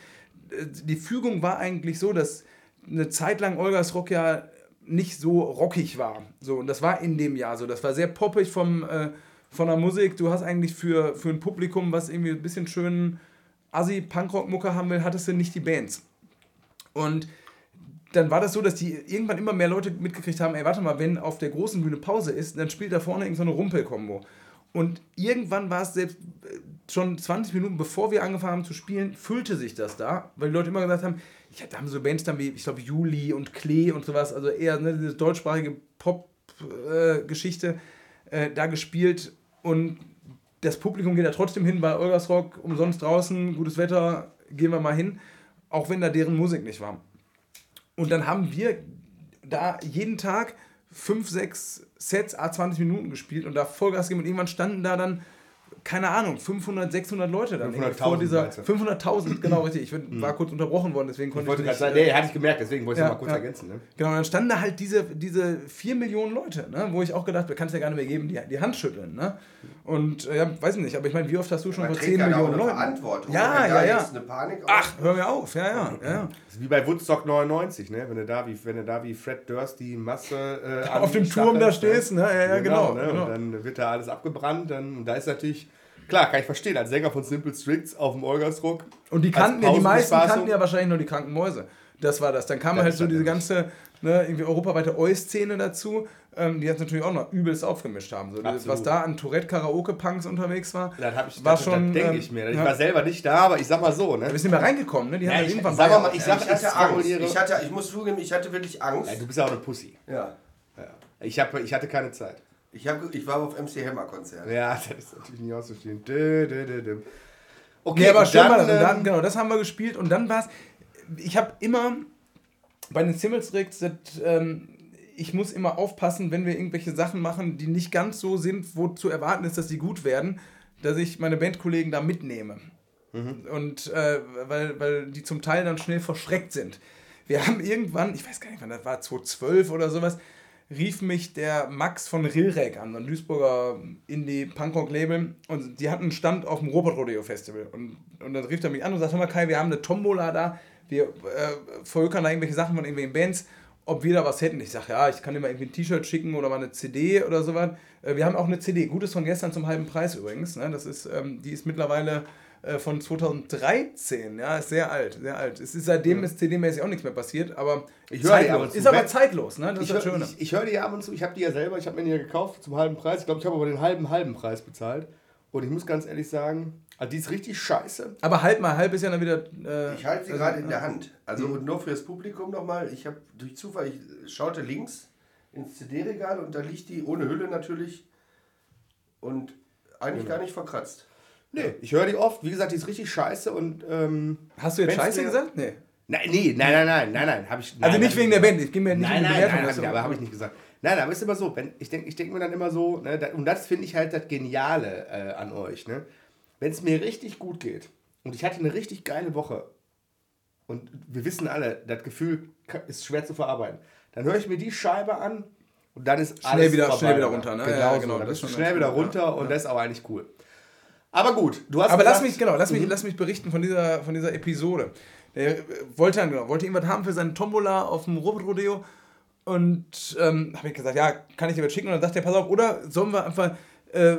äh, die Fügung war eigentlich so, dass eine Zeit lang Olgas Rock ja nicht so rockig war. So, und das war in dem Jahr so. Das war sehr poppig vom, äh, von der Musik. Du hast eigentlich für, für ein Publikum, was irgendwie ein bisschen schön Assi-Punkrock-Mucke haben will, hattest du nicht die Bands. Und dann war das so, dass die irgendwann immer mehr Leute mitgekriegt haben, ey, warte mal, wenn auf der großen Bühne Pause ist, dann spielt da vorne irgendeine so Rumpelkombo. Und irgendwann war es selbst äh, schon 20 Minuten bevor wir angefangen haben zu spielen, füllte sich das da, weil die Leute immer gesagt haben, ja, da haben so Bands dann wie, ich glaube, Juli und Klee und sowas, also eher ne, diese deutschsprachige Pop-Geschichte äh, da gespielt und das Publikum geht da trotzdem hin bei Olgasrock, umsonst draußen, gutes Wetter, gehen wir mal hin, auch wenn da deren Musik nicht war. Und dann haben wir da jeden Tag fünf, sechs Sets, a 20 Minuten gespielt und da Vollgas gegeben und irgendwann standen da dann, keine Ahnung, 500, 600 Leute dann irgendwie 500.000 vor dieser, meinst du? 500.000, genau richtig, ich bin, war kurz unterbrochen worden, deswegen Ich konnte wollte ich, nicht, sagen, äh, nee, hatte ich gemerkt, deswegen wollte ich Ja, mal kurz ja. ergänzen. Ne? Genau, dann standen da halt diese, diese 4 Millionen Leute, ne, wo ich auch gedacht habe, kannst ja gar nicht mehr geben, die, die Hand schütteln. Ne? Und äh, ja, weiß ich nicht, aber ich meine, wie oft hast du schon vor trägt 10 ja da auch Millionen eine Leuten? Verantwortung. Ja, ja, ja. jetzt eine Panik Ach, hör mir auf, ja, ja, ja. ja. Das ist wie bei Woodstock 99, ne? wenn, du da wie, wenn du da wie Fred Durst die Masse äh, Auf dem Turm da ne? stehst, ne? Ja, ja, genau. ne? genau. Und dann wird da alles abgebrannt. Dann, und da ist natürlich, klar, kann ich verstehen, als Sänger von Simple Stricts auf dem Olgasruck. Und die kannten ja, die meisten kannten ja wahrscheinlich nur die kranken Mäuse. Das war das. Dann kam Das halt so diese natürlich- ganze ne, irgendwie europaweite Oi-Szene dazu, ähm, die jetzt natürlich auch noch übelst aufgemischt haben. So, das, was Absolut. da an Tourette-Karaoke-Punks unterwegs war, Dann hab ich, war das, schon. das denke ähm, ich mir. Ich ja, war selber nicht da, aber ich sag mal so. Ne? wir sind nicht mehr reingekommen, ne? Die Ja, haben ich- irgendwann sag mal, ich sag- ich hatte Angst. Ich, hatte, ich muss zugeben, ich hatte wirklich Angst. Ja, du bist ja auch eine Pussy. Ja. Ja. Ich, hab, ich hatte keine Zeit. Ich, hab, ich war auf MC Hammer Konzert. Ja, das ist natürlich nicht auszustehen. Dö, dö, dö, dö. Okay, Nee, aber das. Und dann, ähm, genau, das haben wir gespielt und dann war es. Ich habe immer bei den Simmelstricks, das, ähm, ich muss immer aufpassen, wenn wir irgendwelche Sachen machen, die nicht ganz so sind, wo zu erwarten ist, dass sie gut werden, dass ich meine Bandkollegen da mitnehme. Und äh, weil, weil die zum Teil dann schnell verschreckt sind. Wir haben irgendwann, ich weiß gar nicht wann, das war 2012 oder sowas, rief mich der Max von Rilrek an, ein Duisburger Indie-Punkrock-Label. Und die hatten einen Stand auf dem Robot Rodeo Festival. Und, und dann rief er mich an und sagte, hör mal Kai, wir haben eine Tombola da, wir äh, verhökern da irgendwelche Sachen von irgendwelchen Bands, ob wir da was hätten. Ich sage, ja, ich kann dir mal irgendwie ein T-Shirt schicken oder mal eine CD oder sowas. Äh, wir haben auch eine CD, Gutes von gestern zum halben Preis übrigens. Ne? Das ist, ähm, die ist mittlerweile von 2013, ja, ist sehr alt, sehr alt. Es ist seitdem ist CD-mäßig auch nichts mehr passiert, aber Ich höre die ab und zu. ist aber zeitlos, ne? Das Ich ist das höre ich, ich hör die ab und zu, ich habe die ja selber, ich habe mir die ja gekauft zum halben Preis. Ich glaube, ich habe aber den halben, halben Preis bezahlt. Und ich muss ganz ehrlich sagen, also die ist richtig scheiße. Aber halb mal halb ist ja dann wieder. Äh, Ich halte sie also, gerade in ja. der Hand. Also und nur fürs Publikum nochmal. Ich habe durch Zufall, ich schaute links ins CD-Regal und da liegt die ohne Hülle natürlich und eigentlich Genau. gar nicht verkratzt. Nee, ich höre die oft. Wie gesagt, die ist richtig scheiße und. Ähm, Hast du jetzt Scheiße gesagt? Nee. nein, nee, nein, nein, nein, nein, nein, habe ich. Also nein, nicht hab wegen der. Band, ich gebe mir nicht Nein, nein, nein, hab ich, aber habe ich nicht gesagt. Nein, aber ist immer so, wenn, ich denke ich denk mir dann immer so, ne, und das finde ich halt das Geniale äh, an euch, ne? Wenn es mir richtig gut geht und ich hatte eine richtig geile Woche und wir wissen alle, das Gefühl ist schwer zu verarbeiten, dann höre ich mir die Scheibe an und dann ist Schnell alles wieder- vorbei. schnell wieder runter, ne? Genau, Ja, so, genau, dann das bist du schnell wieder runter ja, und ja. das ist aber eigentlich cool. Aber gut, du hast Aber lass gesagt- mich, genau, lass mich, Mhm. lass mich berichten von dieser, von dieser Episode. Der äh, wollte dann, genau, wollte irgendwas haben für seine Tombola auf dem Robot Rodeo Und ähm, habe ich gesagt, ja, kann ich dir was schicken? Und dann sagt er, pass auf, oder sollen wir einfach äh,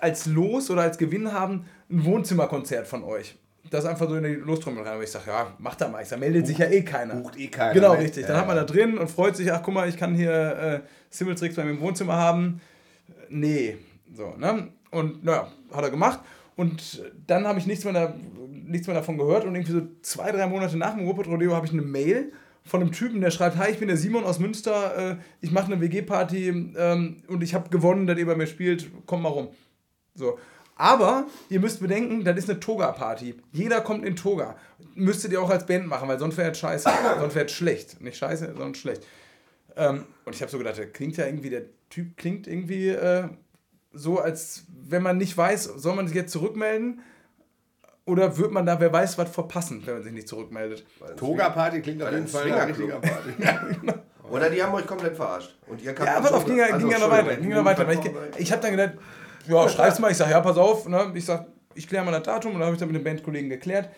als Los oder als Gewinn haben ein Wohnzimmerkonzert von euch? Das einfach so in die Lostrommel rein. Und ich sage, ja, mach da mal. Ich sag, meldet sich ja eh keiner. Bucht eh keiner, Genau, ne? richtig. Dann Ja, hat man da drin und freut sich, ach guck mal, ich kann hier äh, Simmeltricks bei mir im Wohnzimmer haben. Nee. So, ne? Und naja, hat er gemacht. Und dann habe ich nichts mehr, da, nichts mehr davon gehört. Und irgendwie so zwei, drei Monate nach dem Ruhrpott Rodeo habe ich eine Mail von einem Typen, der schreibt, hi, ich bin der Simon aus Münster, äh, ich mache eine WG-Party ähm, und ich habe gewonnen, dass ihr bei mir spielt, komm mal rum. So. Aber ihr müsst bedenken, das ist eine Toga-Party. Jeder kommt in Toga. Müsstet ihr auch als Band machen, weil sonst wäre es scheiße. sonst wäre es schlecht. Nicht scheiße, sondern schlecht. Ähm, und ich habe so gedacht, der klingt ja irgendwie, der Typ klingt irgendwie äh, so, als wenn man nicht weiß, soll man sich jetzt zurückmelden? Oder wird man da, wer weiß, was verpassen, wenn man sich nicht zurückmeldet? Toga-Party klingt auf jeden Fall nach einer Swingerclub. richtiger Party. Oder die haben euch komplett verarscht. Und ihr Ja, pass auf, ging ja, also, ging ja noch weiter. Ging noch weiter. Ich ich habe dann gedacht, ja, schreib's mal. Ich sage, ja, pass auf. Ne? Ich sage, ich kläre mal das Datum. Und dann habe ich dann mit den Bandkollegen geklärt.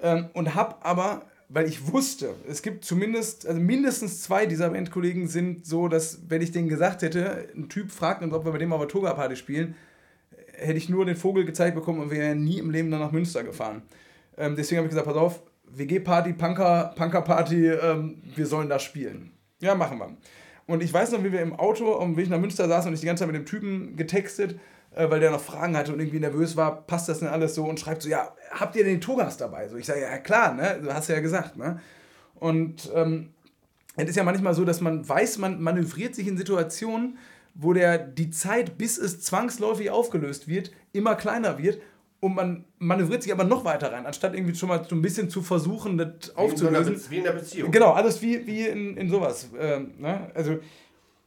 Ähm, und habe aber, weil ich wusste, es gibt zumindest, also mindestens zwei dieser Bandkollegen sind so, dass, wenn ich denen gesagt hätte, ein Typ fragt uns, ob wir bei dem aber Toga-Party spielen, hätte ich nur den Vogel gezeigt bekommen und wäre nie im Leben dann nach Münster gefahren. Ähm, deswegen habe ich gesagt, pass auf, WG-Party, Punker, Punker-Party, ähm, wir sollen da spielen. Ja, machen wir. Und ich weiß noch, wie wir im Auto auf dem Weg nach Münster saßen und ich die ganze Zeit mit dem Typen getextet, äh, weil der noch Fragen hatte und irgendwie nervös war, passt das denn alles so und schreibt so, ja, habt ihr den Togas dabei? So, ich sage, ja klar, ne? Du hast ja gesagt, ne? Und ähm, es ist ja manchmal so, dass man weiß, man manövriert sich in Situationen, wo der die Zeit, bis es zwangsläufig aufgelöst wird, immer kleiner wird und man manövriert sich aber noch weiter rein, anstatt irgendwie schon mal so ein bisschen zu versuchen, das Wie in, so aufzulösen. Wie in der Beziehung. Genau, alles wie, wie in, in sowas. Ähm, ne? also,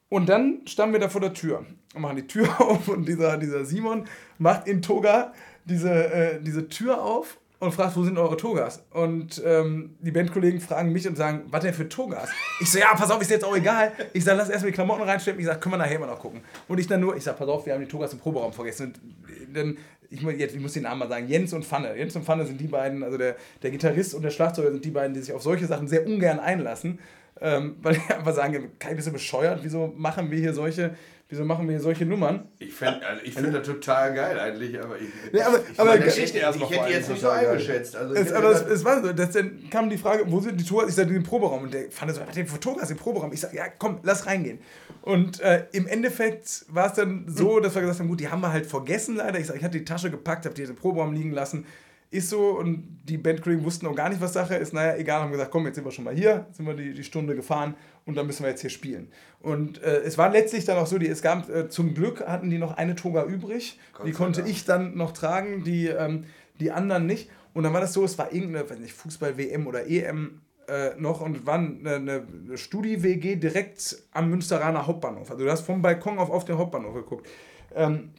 und dann standen wir da vor der Tür und machen die Tür auf und dieser, dieser Simon macht in Toga diese, äh, diese Tür auf und fragt, wo sind eure Togas? Und ähm, die Bandkollegen fragen mich und sagen, was denn für Togas? Ich so, ja, pass auf, ist jetzt auch egal. Ich sage, lass erstmal die Klamotten reinstellen. Ich sage, können wir nachher mal noch gucken. Und ich dann nur, ich sage, pass auf, wir haben die Togas im Proberaum vergessen. Und dann, ich, jetzt, ich muss den Namen mal sagen, Jens und Pfanne. Jens und Pfanne sind die beiden, also der, der Gitarrist und der Schlagzeuger sind die beiden, die sich auf solche Sachen sehr ungern einlassen. Ähm, weil die einfach sagen, Kai, bist du bescheuert? Wieso machen wir hier solche, wieso machen wir hier solche Nummern? Ich finde also ich find das total geil eigentlich, aber ich, Nee, aber- ich, aber- meine, Geschichte ich, ich, hätte jetzt nicht so eingeschätzt. Also Es, aber es, es war so, dass dann kam die Frage, wo sind die Togas? Ich sagte, im Proberaum. Und der fand so, was denn für im Proberaum? Ich sag, ja, komm, lass reingehen. Und äh, im Endeffekt war es dann so, dass wir gesagt haben, gut, die haben wir halt vergessen leider. Ich sag, ich hatte die Tasche gepackt, habe die jetzt im Proberaum liegen lassen. Ist so und die Bandkollegen wussten auch gar nicht, was Sache ist. Naja, egal, haben gesagt, komm, jetzt sind wir schon mal hier, sind wir die, die Stunde gefahren und dann müssen wir jetzt hier spielen. Und äh, es war letztlich dann auch so, die, es gab, äh, zum Glück hatten die noch eine Toga übrig. Gott die konnte Dank. ich dann noch tragen, die, ähm, die anderen nicht. Und dann war das so, es war irgendeine, weiß nicht, Fußball-WM oder EM äh, noch und war eine, eine Studi-WG direkt am Münsteraner Hauptbahnhof. Also du hast vom Balkon auf, auf den Hauptbahnhof geguckt. Ähm,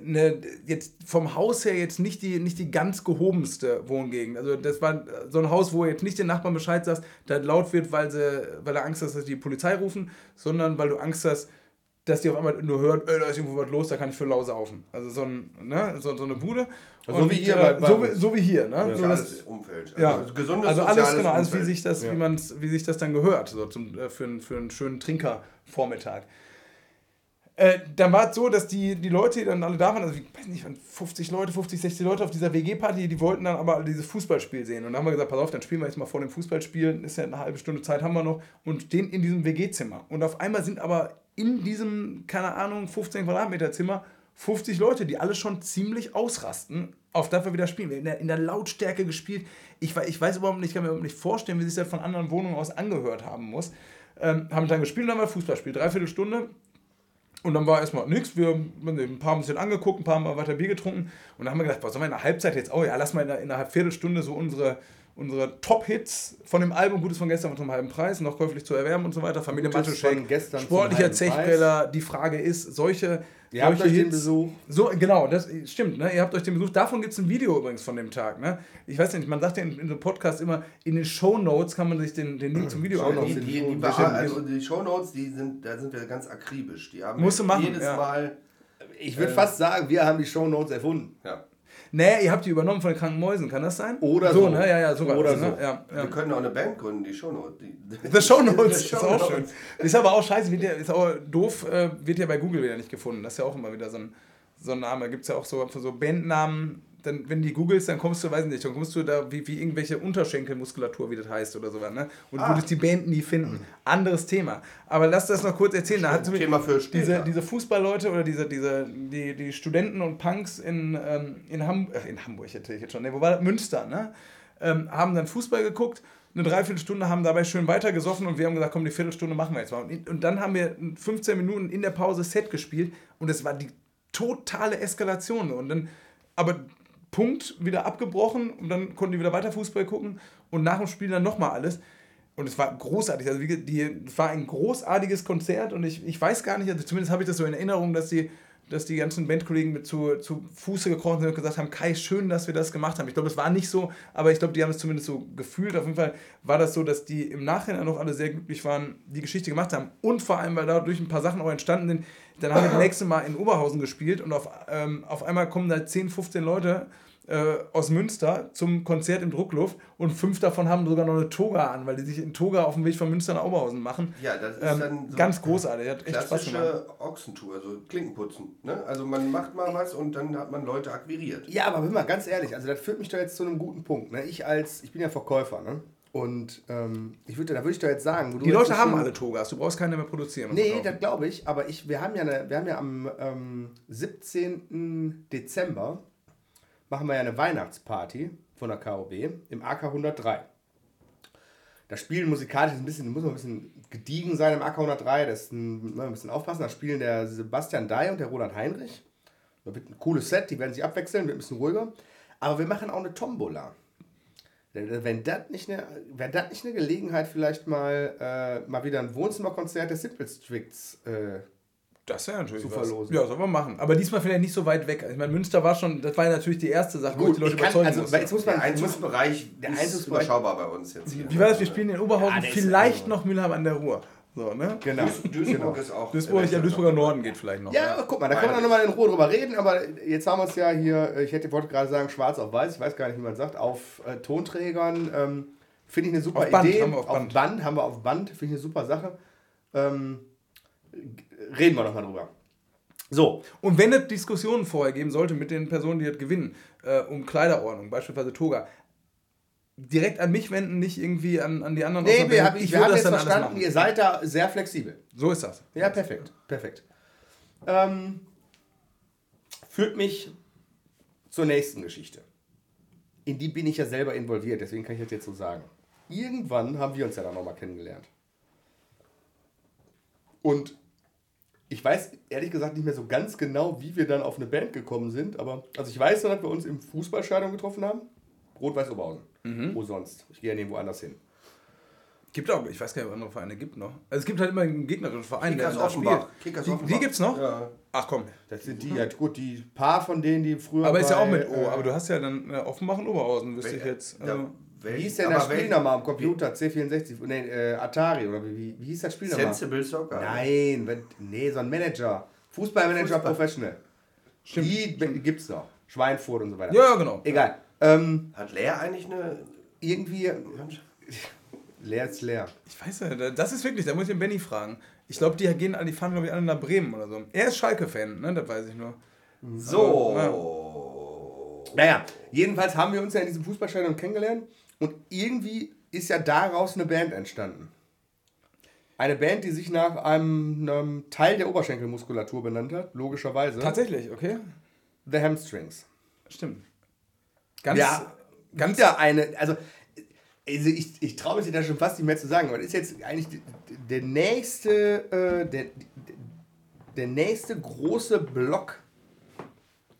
ne, jetzt vom Haus her jetzt nicht die, nicht die ganz gehobenste Wohngegend. Also das war so ein Haus, wo jetzt nicht den Nachbarn Bescheid sagst, da laut wird, weil, sie, weil er Angst hast, dass die Polizei rufen, sondern weil du Angst hast, dass die auf einmal nur hören, ey, da ist irgendwo was los, da kann ich für lau saufen. Also so, ein, ne, so, so eine Bude. So wie hier äh, bei- so, wie, so wie hier. Ne? So, das, soziales Umfeld. ja, Also gesundes also alles, genau, alles wie sich das, wie man's, wie sich das dann gehört, so zum, äh, für, einen, für einen schönen Trinkervormittag. Äh, dann war es so, dass die, die Leute, die dann alle da waren, also ich weiß nicht, waren 50 Leute, 50, 60 Leute auf dieser WG-Party, die wollten dann aber dieses Fußballspiel sehen. Und dann haben wir gesagt, pass auf, dann spielen wir jetzt mal vor dem Fußballspiel, ist ja eine halbe Stunde Zeit haben wir noch, und stehen in diesem WG-Zimmer. Und auf einmal sind aber in diesem, keine Ahnung, 15 Quadratmeter Zimmer 50 Leute, die alle schon ziemlich ausrasten, auf das wir wieder spielen. Wir haben in der, in der Lautstärke gespielt. Ich, ich weiß überhaupt nicht, ich kann mir überhaupt nicht vorstellen, wie sich das von anderen Wohnungen aus angehört haben muss. Ähm, haben dann gespielt und dann war Fußballspiel. Dreiviertel Stunde. Und dann war erstmal nichts. Wir haben ein paar haben uns den angeguckt, ein paar Mal weiter Bier getrunken. Und dann haben wir gedacht, was sollen wir in der Halbzeit jetzt? Oh ja, lass mal in einer, in einer Viertelstunde so unsere, unsere Top-Hits von dem Album Gutes von gestern zum halben Preis, noch käuflich zu erwerben und so weiter. Familie Matuschek, sportlicher Zechbreller. Die Frage ist, solche, Ihr habt euch den Besuch. so, genau, das stimmt, ne? Ihr habt euch den Besuch. Davon gibt es ein Video übrigens von dem Tag, ne? Ich weiß nicht, man sagt ja in, in so Podcasts immer, in den Show Notes kann man sich den, den Link zum Video Shownotes angucken. Die, die, die, also die Shownotes, die sind, da sind wir ganz akribisch. Die haben Musst du machen, jedes ja. Mal. Ich würde fast sagen, wir haben die Shownotes erfunden. Ja. Nee, ihr habt die übernommen von den kranken Mäusen, kann das sein? Oder so. so. ne? Ja, ja, sogar. Oder ne? so. Ja, ja. Wir können auch eine Band gründen, die Shownotes. Die, The Show Notes The ist auch Shownotes. schön. Ist aber auch scheiße, wird ja, ist auch doof, äh, wird ja bei Google wieder nicht gefunden. Das ist ja auch immer wieder so ein, so ein Name. Gibt es ja auch so für so Bandnamen, dann, wenn die googelst, dann kommst du, weiß nicht, dann kommst du da wie, wie irgendwelche Unterschenkelmuskulatur, wie das heißt oder sowas, ne? Und du würdest die Band nie finden. Anderes Thema. Aber lass das noch kurz erzählen. Da hat Thema für diese, später. diese Fußballleute oder diese, diese, die, die Studenten und Punks in, ähm, in, Ham äh, in Hamburg, hätte ich jetzt schon, ne, wo war das? Münster, ne? Ähm, haben dann Fußball geguckt, eine Dreiviertelstunde, haben dabei schön weitergesoffen und wir haben gesagt, komm, die Viertelstunde machen wir jetzt mal. Und dann haben wir 15 Minuten in der Pause Set gespielt und es war die totale Eskalation. Und dann, aber Punkt wieder abgebrochen und dann konnten die wieder weiter Fußball gucken und nach dem Spiel dann nochmal alles. Und es war großartig. Also wie, die, es war ein großartiges Konzert und ich, ich weiß gar nicht, also zumindest habe ich das so in Erinnerung, dass die, dass die ganzen Bandkollegen mit zu, zu Fuße gekrochen sind und gesagt haben, Kai, schön, dass wir das gemacht haben. Ich glaube, es war nicht so, aber ich glaube, die haben es zumindest so gefühlt. Auf jeden Fall war das so, dass die im Nachhinein noch alle sehr glücklich waren, die Geschichte gemacht haben. Und vor allem, weil dadurch ein paar Sachen auch entstanden sind. Dann haben wir das nächste Mal in Oberhausen gespielt und auf, ähm, auf einmal kommen da 10, 15 Leute äh, aus Münster zum Konzert im Druckluft und fünf davon haben sogar noch eine Toga an, weil die sich in Toga auf dem Weg von Münster nach Oberhausen machen. Ja, das ist ähm, dann so ganz großartig, hat echt Spaß gemacht. Ochsentour, also Klinkenputzen. Ne? Also man macht mal was und dann hat man Leute akquiriert. Ja, aber hör mal, ganz ehrlich, also das führt mich doch jetzt zu einem guten Punkt. Ne? Ich als, ich bin ja Verkäufer, ne? Und ähm, ich würde, da würde ich doch jetzt sagen, wo du Die Leute haben alle Togas, du brauchst keine mehr produzieren. Nee, verkaufen. das glaube ich, aber ich, wir haben ja, eine, wir haben ja am ähm, 17. Dezember machen wir ja eine Weihnachtsparty von der KOB im AK 103. Da spielen musikalisch ein bisschen, muss man ein bisschen gediegen sein im AK 103, das ist ein, ein bisschen aufpassen. Da spielen der Sebastian Dai und der Roland Heinrich. Da wird ein cooles Set, die werden sich abwechseln, wird ein bisschen ruhiger. Aber wir machen auch eine Tombola. Wenn das nicht eine, das nicht eine Gelegenheit, vielleicht mal, äh, mal wieder ein Wohnzimmerkonzert der Simple Stricts. Äh, Das wäre natürlich zu was. verlosen. Ja, soll man machen. Aber diesmal vielleicht nicht so weit weg. Ich meine, Münster war schon, das war ja natürlich die erste Sache, wo ich gut, die Leute ich kann, überzeugen also, musste. jetzt muss Der man, muss, Einzugsbereich Der ist Einzugsbereich- überschaubar bei uns jetzt hier. Wie war das? Wir spielen in Oberhausen, Ja, der ist vielleicht noch Mülheim an der Ruhr. So, ne? genau. Duisburg ist auch. Duisburg, ja, Duisburger Norden geht vielleicht noch. Ja, aber guck mal, da können wir noch mal in Ruhe drüber reden, aber jetzt haben wir es ja hier, ich hätte wollte gerade sagen, schwarz auf weiß, ich weiß gar nicht, wie man sagt, auf äh, Tonträgern. Ähm, Finde ich eine super Auf Band, Idee. haben wir auf Band. haben wir auf Band, finde ich eine super Sache. Ähm, reden wir noch mal drüber. So, Und wenn es Diskussionen vorher geben sollte mit den Personen, die das gewinnen, äh, um Kleiderordnung, beispielsweise Toga, direkt an mich wenden, nicht irgendwie an, an die anderen. nee, wir, hab, ich, wir haben jetzt verstanden, ihr seid da sehr flexibel. So ist das. Ja, perfekt, perfekt. Ähm, führt mich zur nächsten Geschichte. In die bin ich ja selber involviert, deswegen kann ich das jetzt so sagen. Irgendwann haben wir uns ja dann nochmal kennengelernt. Und ich weiß ehrlich gesagt nicht mehr so ganz genau, wie wir dann auf eine Band gekommen sind, aber also ich weiß dass wir uns im Fußballstadion getroffen haben. Rot-Weiß Oberhausen. Wo sonst? Ich gehe ja nirgendwo anders hin. Gibt auch, ich weiß gar nicht, ob es andere Vereine gibt noch. Also es gibt halt immer einen gegnerischen Verein, Kickers der Offenbach. spielt. Kickers die, Offenbach. die gibt's noch? Ja. Ach komm. Das sind die, ja gut, die paar von denen, die früher. Aber ist ja auch mit O. äh, Aber du hast ja dann äh, Offenbach und Oberhausen, wüsste ich jetzt. ja, Also, wel- Wie hieß denn das aber wel- Spielname am Computer? C64, nee, äh, Atari oder wie, wie, wie hieß das Spielname? Sensible Soccer. Nein, wenn, nee, so ein Manager. Fußballmanager Fußball. Professional. Stimmt, Die b- gibt's noch. Schweinfurt und so weiter. ja, ja, genau. Egal. Ähm, Hat Leer eigentlich eine. irgendwie. Leer ist leer. Ich weiß ja, das ist wirklich, da muss ich den Benny fragen. Ich glaube, die gehen, die fahren, glaube ich, alle nach Bremen oder so. Er ist Schalke-Fan, ne? Das weiß ich nur. So. Naja, jedenfalls haben wir uns ja in diesem Fußballstadion kennengelernt und irgendwie ist ja daraus eine Band entstanden. Eine Band, die sich nach einem, einem Teil der Oberschenkelmuskulatur benannt hat, logischerweise. Tatsächlich, okay? The Hamstrings. Stimmt. Ganz, ja, ganz wieder eine, also, also ich, ich traue mich da schon fast nicht mehr zu sagen, aber das ist jetzt eigentlich der nächste, äh, der, der nächste große Block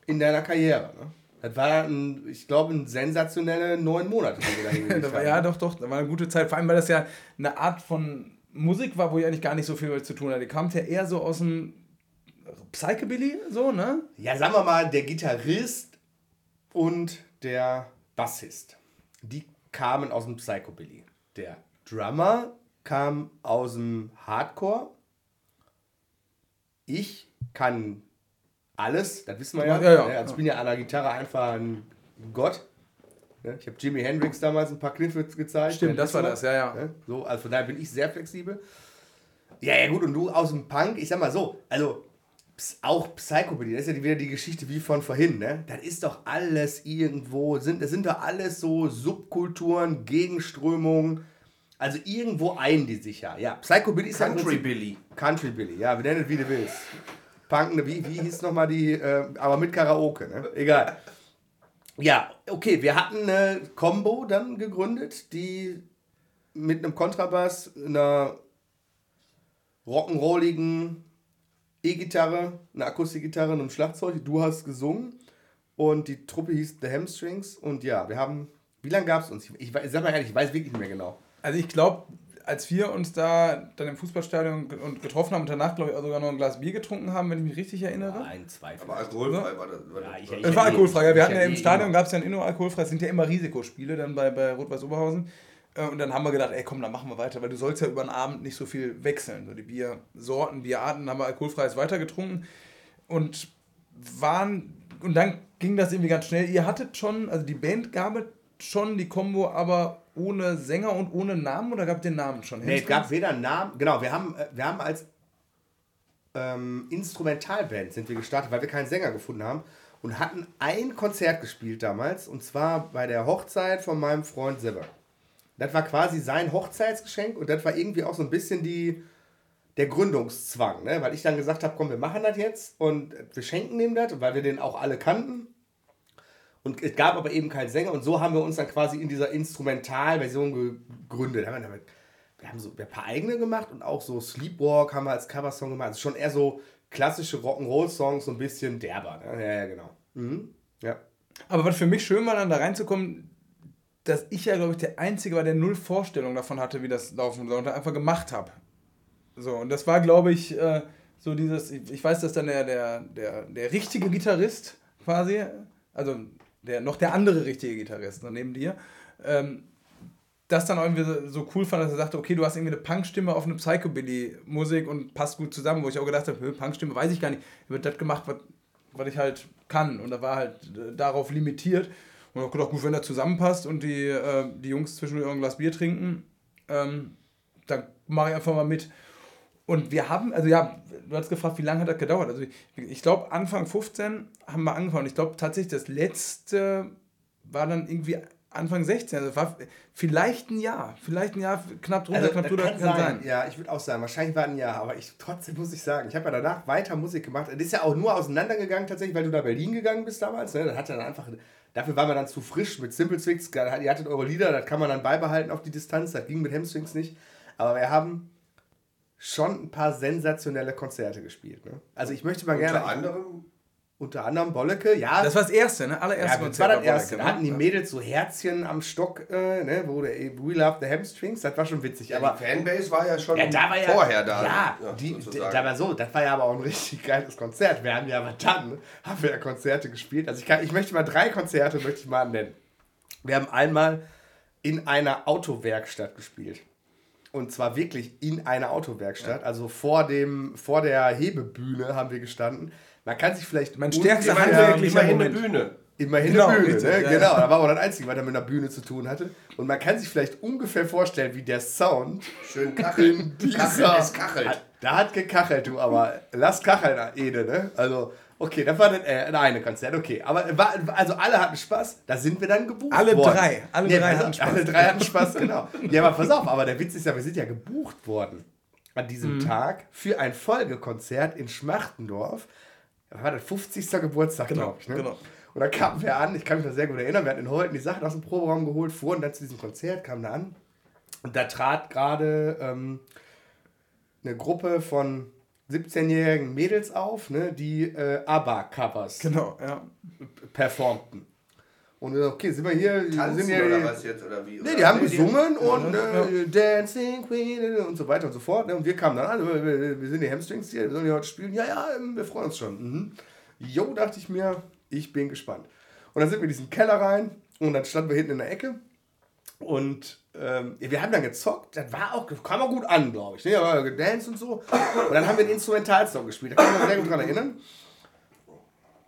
in deiner Karriere. Ne? Das war, ein, ich glaube, ein sensationelle neun Monate, die wir da ja, doch, doch, da war eine gute Zeit. Vor allem, weil das ja eine Art von Musik war, wo ich eigentlich gar nicht so viel mit zu tun hatte. Die kam ja eher so aus dem Psychobilly, so, ne? Ja, sagen wir mal, der Gitarrist und der Bassist, die kamen aus dem Psychobilly. Der Drummer kam aus dem Hardcore. Ich kann alles, das wissen wir ja. Ja, ja. Ne, Also ich bin ja an der Gitarre einfach ein Gott. Ne, Ich habe Jimi Hendrix damals ein paar Kniffe gezeigt. Stimmt, Ne, das war wir. das, ja, ja. Ne, So, also von daher bin ich sehr flexibel. Ja, ja, gut, und du aus dem Punk, ich sag mal so, also auch Psychobilly, das ist ja wieder die Geschichte wie von vorhin, ne? Das ist doch alles irgendwo, sind, das sind doch alles so Subkulturen, Gegenströmungen. Also irgendwo ein die sich ja. Ja, Psychobilly ist ja Country Prinzip- Billy. Country Billy, ja, wir nennen es wie du willst. Punk, ne, wie, wie hieß nochmal die, äh, aber mit Karaoke, ne? Egal. Ja, okay, wir hatten eine Combo dann gegründet, die mit einem Kontrabass, einer rock'n'rolligen E-Gitarre, einer Akustikgitarre einem Schlagzeug. Du hast gesungen und die Truppe hieß The Hamstrings und ja, wir haben, wie lange gab es uns? Ich, ich sag mal ehrlich, ich weiß wirklich nicht mehr genau. Also ich glaube, als wir uns da dann im Fußballstadion getroffen haben und danach, glaube ich, auch sogar noch ein Glas Bier getrunken haben, wenn ich mich richtig erinnere. Ein, zwei, Aber alkoholfrei war das. War Ja, das ich- war ich- das- Es war alkoholfrei. Ja, wir hatten ja ja im eh Stadion, gab es ja ein Inno alkoholfrei. Es sind ja immer Risikospiele dann bei, bei Rot-Weiß Oberhausen. Äh, Und dann haben wir gedacht, ey komm, dann machen wir weiter, weil du sollst ja über den Abend nicht so viel wechseln. So die Biersorten, Bierarten haben wir alkoholfreies weiter getrunken und waren, und dann ging das irgendwie ganz schnell. Ihr hattet schon, also die Band gab es schon, die Combo, aber ohne Sänger und ohne Namen oder gab es den Namen schon? Nee, es gab weder Namen. Genau, wir haben, äh, wir haben als ähm, Instrumentalband sind wir gestartet, weil wir keinen Sänger gefunden haben und hatten ein Konzert gespielt damals und zwar bei der Hochzeit von meinem Freund Sibbe. Das war quasi sein Hochzeitsgeschenk und das war irgendwie auch so ein bisschen die, der Gründungszwang, ne? weil ich dann gesagt habe, komm, wir machen das jetzt und wir schenken dem das, weil wir den auch alle kannten. Und es gab aber eben keinen Sänger und so haben wir uns dann quasi in dieser Instrumentalversion gegründet. Wir, damit, wir haben so ein paar eigene gemacht und auch so Sleepwalk haben wir als Coversong gemacht. Also schon eher so klassische Rock'n'Roll-Songs, so ein bisschen derber. Ne? Ja, ja, genau. Mhm. Ja. Aber was für mich schön war, dann da reinzukommen, dass ich ja, glaube ich, der Einzige war, der null Vorstellung davon hatte, wie das laufen soll und einfach gemacht habe. So, und das war, glaube ich, äh, so dieses, ich weiß, dass dann der, der, der, der richtige Gitarrist quasi, also der, noch der andere richtige Gitarrist ne, neben dir, ähm, das dann irgendwie so- cool fand, dass er sagte, okay, du hast irgendwie eine Punkstimme auf eine Psychobilly-Musik und passt gut zusammen, wo ich auch gedacht habe, "Hö, Punkstimme weiß ich gar nicht, wird das gemacht, was, was ich halt kann. Und da war halt äh, darauf limitiert. Und auch gedacht, gut, wenn das zusammenpasst und die, äh, die Jungs zwischendurch ein Glas Bier trinken, ähm, dann mache ich einfach mal mit. Und wir haben, also ja, du hast gefragt, wie lange hat das gedauert? Also ich, ich glaube, Anfang 15 haben wir angefangen. Ich glaube tatsächlich, das letzte war dann irgendwie Anfang 16. Also war vielleicht ein Jahr, vielleicht ein Jahr, knapp drunter, Also, knapp das drüber, kann kann sein. sein. Ja, ich würde auch sagen, wahrscheinlich war ein Jahr, aber ich trotzdem muss ich sagen, ich habe ja danach weiter Musik gemacht. Es ist ja auch nur auseinandergegangen tatsächlich, weil du nach Berlin gegangen bist damals. Ne? Das hat dann einfach, dafür war man dann zu frisch mit Simple Twix. Ihr hattet eure Lieder, das kann man dann beibehalten auf die Distanz. Das ging mit Hamstrings nicht. Aber wir haben schon ein paar sensationelle Konzerte gespielt. Ne? Also ich möchte mal gerne. Unter anderem unter anderem Bolleke, ja. Das war das erste, ne? Allererste Ja, das war das erste. Bollecke, Da hatten die ne? Mädels so Herzchen am Stock, äh, ne, wo der We Love the Hamstrings, das war schon witzig. Ja, aber die Fanbase war ja schon ja, da war ja, vorher da. Ja, ja, die, da war so, das war ja aber auch ein richtig geiles Konzert. Wir haben ja aber dann, haben wir ja Konzerte gespielt. Also ich, kann, ich möchte mal drei Konzerte möchte ich mal nennen. Wir haben einmal in einer Autowerkstatt gespielt. Und zwar wirklich in einer Autowerkstatt. Also vor, dem, vor der Hebebühne haben wir gestanden. Man kann sich vielleicht. Mein stärkster handwerklicher immerhin eine. Bühne. Immerhin Genau, eine Bühne, richtig, ne? ja, genau. ja. Da war auch das Einzige, was er mit einer Bühne zu tun hatte. Und man kann sich vielleicht ungefähr vorstellen, wie der Sound Schön dieser... Kacheln, es kachelt. Hat- Da hat gekachelt, du, aber lass kacheln, Ede, ne? Also, okay, das war das äh, eine Konzert, okay. Aber war, also alle hatten Spaß, da sind wir dann gebucht Alle worden. drei, alle Nee, drei hatten Spaß. Alle drei hatten Spaß, genau. Ja, aber pass auf, aber der Witz ist ja, wir sind ja gebucht worden an diesem Tag für ein Folgekonzert in Schmachtendorf. Das war der 50. Geburtstag, Genau, glaube ich. Ne? genau. Und da kamen wir an, ich kann mich da sehr gut erinnern, wir hatten in Holten die Sachen aus dem Proberaum geholt, fuhren dann zu diesem Konzert, kamen da an. Und da trat gerade ähm, eine Gruppe von 17-jährigen Mädels auf, ne, die äh, ABBA-Covers Genau, ja. performten. Und wir so, okay, sind wir hier, sind Tanzen hier oder was jetzt? Oder wie? Nee, Oder? die haben Nee, gesungen und ja. äh, Dancing Queen und so weiter und so fort. ne? Und wir kamen dann an, wir, wir- wir sind die Hamstrings hier, wir sollen die heute spielen. Ja, ja, ähm, wir freuen uns schon. Mhm. Jo, dachte ich mir, ich bin gespannt. Und dann sind wir in diesen Keller rein und dann standen wir hinten in der Ecke und ähm, wir haben dann gezockt. Das war auch, kam auch gut an, glaube ich. Ne? Aber gedanced und so. Und dann haben wir einen Instrumentalsong gespielt. Da kann ich mich sehr gut dran erinnern.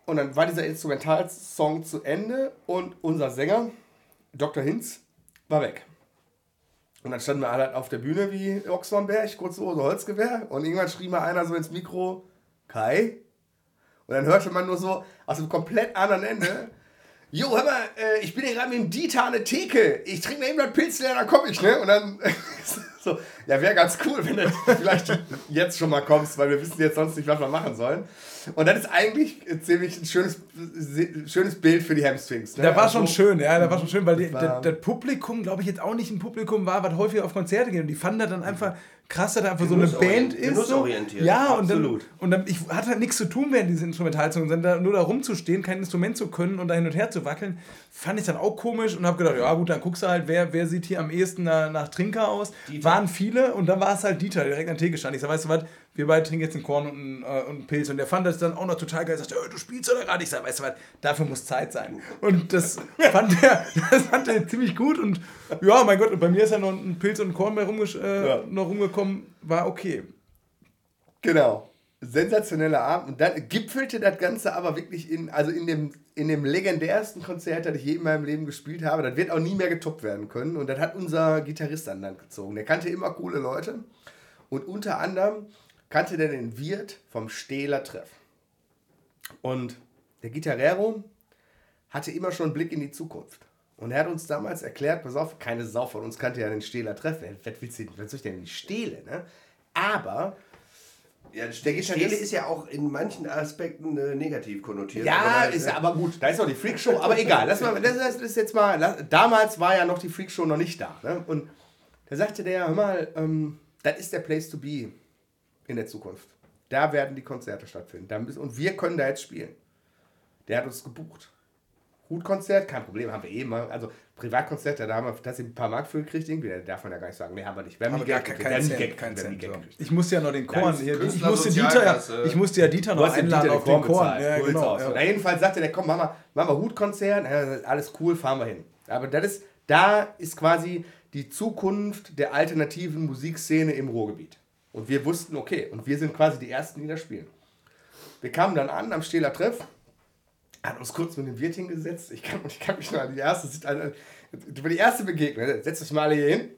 Und dann war dieser Instrumentalsong zu Ende und unser Sänger, Dr. Hinz, war weg. Und dann standen wir alle auf der Bühne wie Ochs vom Berg, kurze Hose, Holzgewehr. Und irgendwann schrie mal einer so ins Mikro, Kai. Und dann hörte man nur so aus einem komplett anderen Ende, Jo, hör mal, äh, ich bin hier gerade mit dem Dieter an der Theke. Ich trinke mal eben das Pilz leer, dann komme ich, ne? Und dann so, ja, wäre ganz cool, wenn du vielleicht jetzt schon mal kommst, weil wir wissen jetzt sonst nicht, was wir machen sollen. Und das ist eigentlich ziemlich ein schönes, schönes Bild für die Hamstrings. Ne? Da war also, schon schön, ja, da war schon schön, weil die, das, das Publikum, glaube ich, jetzt auch nicht ein Publikum war, was häufig auf Konzerte geht. Und die fanden das dann einfach krass, dass da einfach so eine Band ist. So. Ja, und dann, und dann, ich hatte halt nichts zu tun während dieser Instrumentalsong, sondern nur da rumzustehen, kein Instrument zu können und da hin und her zu wackeln, fand ich dann auch komisch und habe gedacht, ja gut, dann guckst du halt, wer, wer sieht hier am ehesten nach, nach Trinker aus. Dieter. Waren viele und dann war es halt Dieter, direkt an Theke stand. Ich sag, weißt du was, wir beide trinken jetzt einen Korn und einen, äh, und einen Pilz. Und der fand das dann auch noch total geil. Er sagte, du spielst oder gerade? Ich sag, weißt du was, dafür muss Zeit sein. Und das fand er, das fand er ziemlich gut. Und ja, mein Gott, und bei mir ist ja noch ein Pilz und ein Korn mehr äh, ja. noch rumgekommen. War okay. Genau. Sensationeller Abend. Und dann gipfelte das Ganze aber wirklich in, also in dem, in dem legendärsten Konzert, das ich je in meinem Leben gespielt habe. Das wird auch nie mehr getoppt werden können. Und das hat unser Gitarrist an Land gezogen. Der kannte immer coole Leute. Und unter anderem kannte der den Wirt vom Stähler Treff. Und der Gitarrero hatte immer schon einen Blick in die Zukunft. Und er hat uns damals erklärt, pass auf, keine Sau von uns kannte ja den Stähler Treff. Was, willst du, was soll ich denn nicht Stähle? Ne? Aber ja, der Stele ist ja auch in manchen Aspekten äh, negativ konnotiert. Ja, aber ist ja, aber gut, da ist noch die Freakshow, aber egal. Lass mal, das, das ist jetzt mal, lass, damals war ja noch die Freakshow noch nicht da. Ne? Und da sagte der, hör mal, ähm, das ist der Place to be in der Zukunft. Da werden die Konzerte stattfinden. und wir können da jetzt spielen. Der hat uns gebucht. Hutkonzert, kein Problem, haben wir eh mal. Also Privatkonzert, da haben wir tatsächlich ein paar Mark für gekriegt, irgendwie. Da darf man ja gar nicht sagen. Nee, haben wir nicht. Wir haben aber gar kein, kein Cent, kein Cent, so. Ich musste ja noch den Korn hier. Ich musste, Dieter, ich musste ja Dieter noch einladen auf den Korn. Ja, genau, ja. jedenfalls sagte der, komm, machen wir, machen wir Hutkonzert. alles cool, fahren wir hin. Aber das ist, da ist quasi die Zukunft der alternativen Musikszene im Ruhrgebiet. Und wir wussten, okay, und wir sind quasi die Ersten, die da spielen. Wir kamen dann an am Stähler Treff, hat uns kurz mit dem Wirt hingesetzt. Ich kann, ich kann mich noch an die erste, also, die erste Begegnung. Setzt euch mal alle hier hin.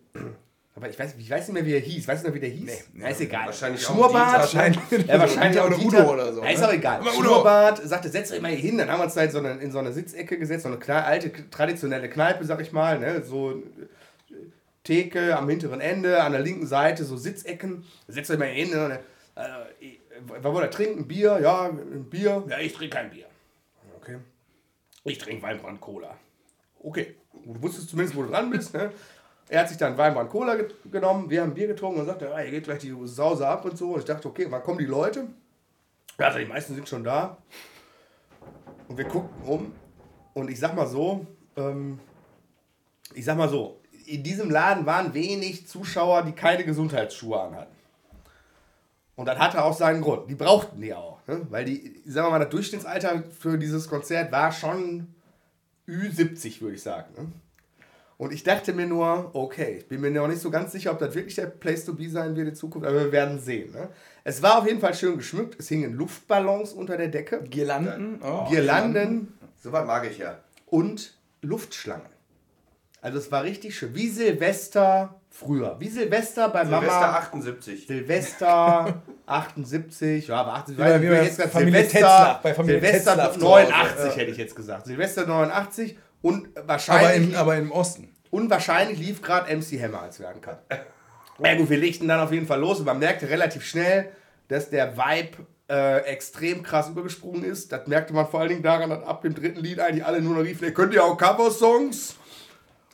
Aber ich weiß, ich weiß nicht mehr, wie er hieß. Weißt du noch, wie der hieß? Nee, ja, ist egal. Wahrscheinlich Schnurrbart. Wahrscheinlich, ja, wahrscheinlich auch Udo Dieter. oder so. Ja, ist auch egal. Schnurrbart sagte, setzt euch mal hier hin. Dann haben wir uns da in so eine, in so eine Sitzecke gesetzt. So eine alte, traditionelle Kneipe, sag ich mal. Ne? So Theke am hinteren Ende, an der linken Seite so Sitzecken. Setzt euch mal hin. Ne? Äh, was wollt ihr trinken? Bier? Ja, ein Bier. Ja, ich trinke kein Bier. Okay. Ich trinke Weinbrand Cola. Okay. Du wusstest zumindest, wo du dran bist. Ne? Er hat sich dann Weinbrand Cola ge genommen, wir haben Bier getrunken und sagte, ah, hier geht gleich die Sause ab und so. Und ich dachte, okay, wann kommen die Leute? Also die meisten sind schon da. Und wir guckten um. Und ich sag mal so, ähm, ich sag mal so, in diesem Laden waren wenig Zuschauer, die keine Gesundheitsschuhe anhatten. Und das hatte auch seinen Grund. Die brauchten die auch. Ne? Weil die, sagen wir mal, das Durchschnittsalter für dieses Konzert war schon Ü70, würde ich sagen. Ne? Und ich dachte mir nur, okay, ich bin mir noch nicht so ganz sicher, ob das wirklich der Place to be sein wird in Zukunft, aber wir werden sehen. Ne? Es war auf jeden Fall schön geschmückt. Es hingen Luftballons unter der Decke. Girlanden. Oh, Girlanden. So was mag ich ja. Und Luftschlangen. Also es war richtig schön. Wie Silvester früher. Wie Silvester bei Silvester Mama. Silvester 78. Silvester 78. Ja, aber 78. Ja, wie jetzt gesagt, Familie Silvester, bei Familie Silvester Tetzlaff 89 ja. hätte ich jetzt gesagt. Silvester 89 und wahrscheinlich. Aber im, aber im Osten. Und wahrscheinlich lief gerade MC Hammer, als wir ankamen. Ja gut, wir legten dann auf jeden Fall los und man merkte relativ schnell, dass der Vibe äh, extrem krass übergesprungen ist. Das merkte man vor allen Dingen daran, dass ab dem dritten Lied eigentlich alle nur noch riefen, könnt ihr auch Cover-Songs?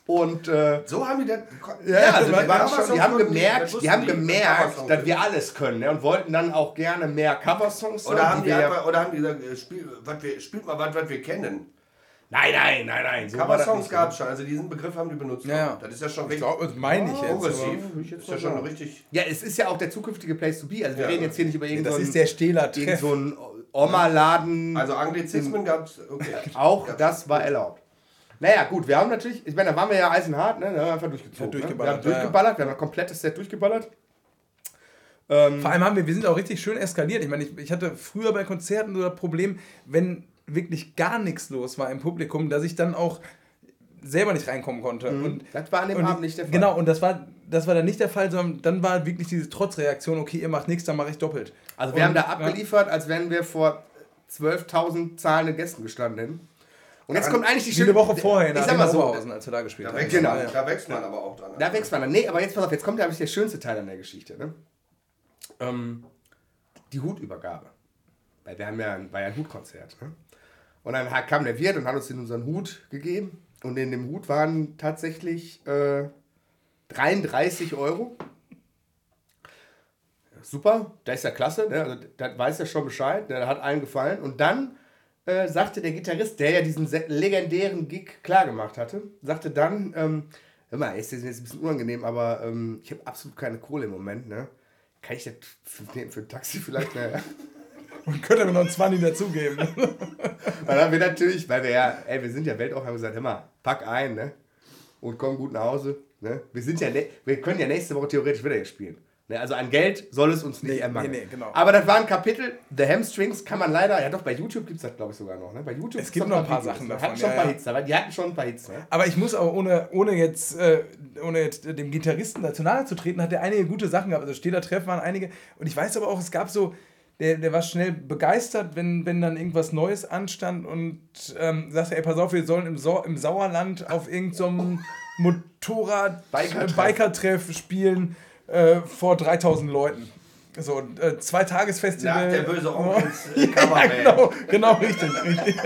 Und äh, so haben die das. Ja, ja also die, waren schon, die haben gemerkt, die haben gemerkt, dass wir alles können ne, und wollten dann auch gerne mehr Coversongs. Oder haben die, einfach, oder haben die gesagt, äh, spiel, was wir, spielt mal was, was wir kennen. Nein, nein, nein, nein. So Coversongs gab es schon, also diesen Begriff haben die benutzt. Ja. Das ist ja schon richtig. Ich glaube, meine ich jetzt. Progressiv. Das ist ja schon richtig. Ja, es ist ja auch der zukünftige Place to be. Also wir ja. reden jetzt hier nicht über irgendeinen. Das ist der Stähler so ein Oma-Laden. Also Anglizismen gab es. Okay. Auch gab's. das war erlaubt. Naja, gut, wir haben natürlich, ich meine, da waren wir ja eisenhart, ne? Da haben wir einfach durchgezogen. Ja, durchgeballert, ne? Wir haben durchgeballert, ja. wir haben ein komplettes Set durchgeballert. Ähm, Vor allem haben wir, wir sind auch richtig schön eskaliert. Ich meine, ich, ich hatte früher bei Konzerten so das Problem, wenn wirklich gar nichts los war im Publikum, dass ich dann auch selber nicht reinkommen konnte. Mhm. Und, Das war an dem und Abend nicht der Fall. Genau, und das war, das war dann nicht der Fall, sondern dann war wirklich diese Trotzreaktion, okay, ihr macht nichts, dann mache ich doppelt. Also wir Und- haben da abgeliefert, als wären wir vor 12.000 zahlenden Gästen gestanden. Und jetzt kommt eigentlich die eine Woche vorher in ich sag mal so, Oberhausen, als wir da gespielt Da haben. wächst, Genau. man, da wächst man aber auch dran. Da wächst man dann. Nee, aber jetzt pass auf, jetzt kommt ja der schönste Teil an der Geschichte. Ne? Ähm, die Hutübergabe. Weil wir haben ja, war ja ein Hutkonzert. Ne? Und dann hat- kam der Wirt und hat uns in unseren Hut gegeben. Und in dem Hut waren tatsächlich äh, 33 Euro. Super, das ist ja klasse. Ne? Also, das weiß ja schon Bescheid. Ne? Das hat allen gefallen. Und dann äh, sagte der Gitarrist, der ja diesen se- legendären Gig klargemacht hatte, sagte dann, ähm, hör mal, ist das jetzt ein bisschen unangenehm, aber ähm, ich habe absolut keine Kohle im Moment, ne? Kann ich das für, nee, für ein Taxi vielleicht? Ne? Und könnt ihr mir noch einen 20 dazugeben. Dann haben wir natürlich, weil wir ja, ey, wir sind ja Weltauf, haben gesagt, hör mal, pack ein, ne? Und komm gut nach Hause. Ne? Wir sind ja, wir können ja nächste Woche theoretisch wieder hier spielen. Ne? Also an Geld soll es uns nicht Nee, ermangeln. nee, nee, genau. Aber das war ein Kapitel, The Hamstrings kann man leider, ja doch, bei YouTube gibt es das glaube ich sogar noch. Ne? Bei YouTube Es gibt noch ein paar Videos, Sachen davon, Hatten schon ein ja, paar ja. Hits, aber die hatten schon ein paar Hits. Ne? Aber ich muss auch, ohne, ohne, jetzt, äh, ohne jetzt dem Gitarristen dazu nahe zu treten, hat er einige gute Sachen gehabt. Also Städter Treff waren einige. Und ich weiß aber auch, es gab so, der, der war schnell begeistert, wenn, wenn dann irgendwas Neues anstand und ähm, sagte, ey, pass auf, wir sollen im, Sau im Sauerland auf irgendeinem Motorrad Biker-Treff. Biker-Treff spielen äh, vor 3000 Leuten. So, äh, zwei Tagesfestival. Nach der böse Onkels äh, Coverband. genau, genau, richtig, richtig.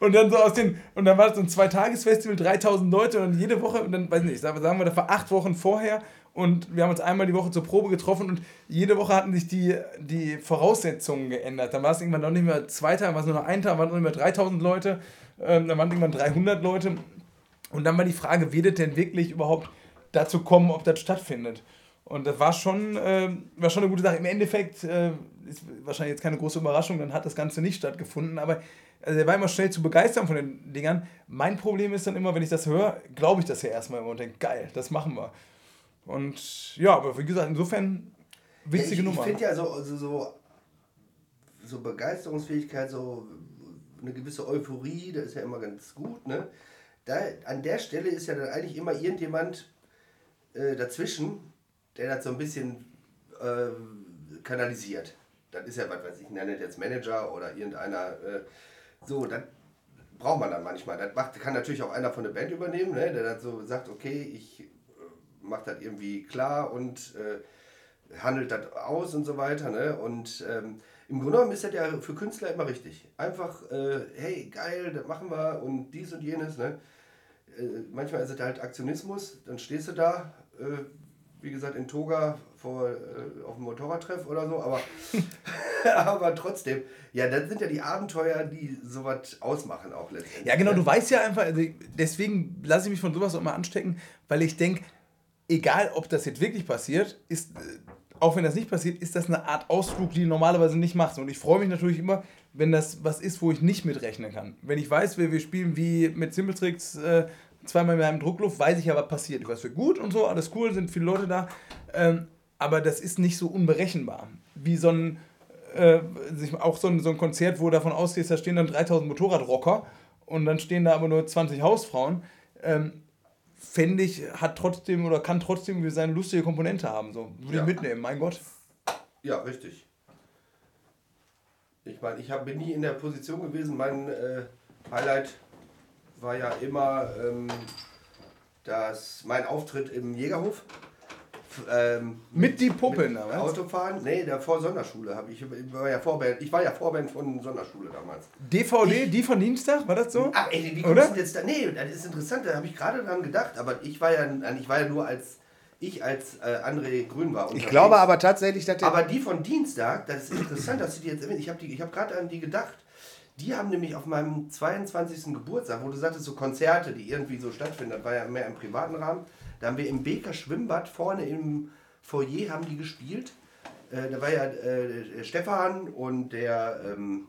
Und dann so aus den, und dann war es so ein Zwei-Tages-Festival, 3000 Leute und jede Woche, und dann, weiß nicht, sagen wir, das war acht Wochen vorher und wir haben uns einmal die Woche zur Probe getroffen und jede Woche hatten sich die, die Voraussetzungen geändert. Dann war es irgendwann noch nicht mehr zwei Tage, war es nur noch ein Tag, waren noch nicht mehr 3000 Leute, ähm, dann waren irgendwann 300 Leute. Und dann war die Frage, wird es denn wirklich überhaupt dazu kommen, ob das stattfindet? Und das war schon, ähm, war schon eine gute Sache. Im Endeffekt äh, ist wahrscheinlich jetzt keine große Überraschung, dann hat das Ganze nicht stattgefunden. Aber also er war immer schnell zu begeistern von den Dingern. Mein Problem ist dann immer, wenn ich das höre, glaube ich das ja erstmal immer und denke, geil, das machen wir. Und ja, aber wie gesagt, insofern witzige ich, Nummer. Ich finde ja so, so, so, so Begeisterungsfähigkeit, so eine gewisse Euphorie, das ist ja immer ganz gut. Ne? Da, an der Stelle ist ja dann eigentlich immer irgendjemand äh, dazwischen, der das so ein bisschen äh, kanalisiert. Das ist ja, was weiß ich, nenne jetzt Manager oder irgendeiner. Äh, so, das braucht man dann manchmal. Das macht, kann natürlich auch einer von der Band übernehmen, ne? der dann so sagt, okay, ich äh, mache das irgendwie klar und äh, handelt das aus und so weiter. Ne? Und ähm, im Grunde genommen ist das ja für Künstler immer richtig. Einfach, äh, hey, geil, das machen wir und dies und jenes. Ne? Äh, manchmal ist es halt Aktionismus, dann stehst du da, äh, wie gesagt, in Toga vor, äh, auf dem Motorradtreff oder so, aber, aber trotzdem, ja, das sind ja die Abenteuer, die sowas ausmachen auch letztendlich. Ja, genau, ne? du weißt ja einfach, also deswegen lasse ich mich von sowas auch immer anstecken, weil ich denke, egal ob das jetzt wirklich passiert, ist, äh, auch wenn das nicht passiert, ist das eine Art Ausflug, die du normalerweise nicht machst. Und ich freue mich natürlich immer, wenn das was ist, wo ich nicht mitrechnen kann. Wenn ich weiß, wir, wir spielen wie mit Simpletricks äh, zweimal mit einem Druckluft, weiß ich ja, was passiert. Ich weiß, wird gut und so, alles cool, sind viele Leute da. Ähm, aber das ist nicht so unberechenbar. Wie so ein, äh, auch so ein, so ein Konzert, wo du davon ausgehst, da stehen dann 3000 Motorradrocker und dann stehen da aber nur 20 Hausfrauen. Ähm, fände ich, hat trotzdem oder kann trotzdem irgendwie seine lustige Komponente haben. So. Würde Ja. ich mitnehmen, mein Gott. Ja, richtig. Ich meine, ich hab, bin nie in der Position gewesen. Mein äh, Highlight war ja immer das, mein Auftritt im Jägerhof. Ähm, Mit die Puppen, was? Autofahren? Nee, der vor Sonderschule habe ich, ich war ja Vorband. Ich war ja Vorband von Sonderschule damals. DVD, die von Dienstag, war das so? Ach, ey, wie Oder? kommst du jetzt da? Nee, das ist interessant, da habe ich gerade dran gedacht, aber ich war ja, ich war ja nur als ich als äh, André Grün war. Ich glaube aber tatsächlich, dass der. Aber die von Dienstag, das ist interessant, dass du die jetzt erwähnt. Ich habe hab gerade an die gedacht. Die haben nämlich auf meinem 22. Geburtstag, wo du sagtest, so Konzerte, die irgendwie so stattfinden, das war ja mehr im privaten Rahmen. Da haben wir im Beker Schwimmbad vorne im Foyer haben die gespielt. Äh, da war ja äh, Stefan und der ähm,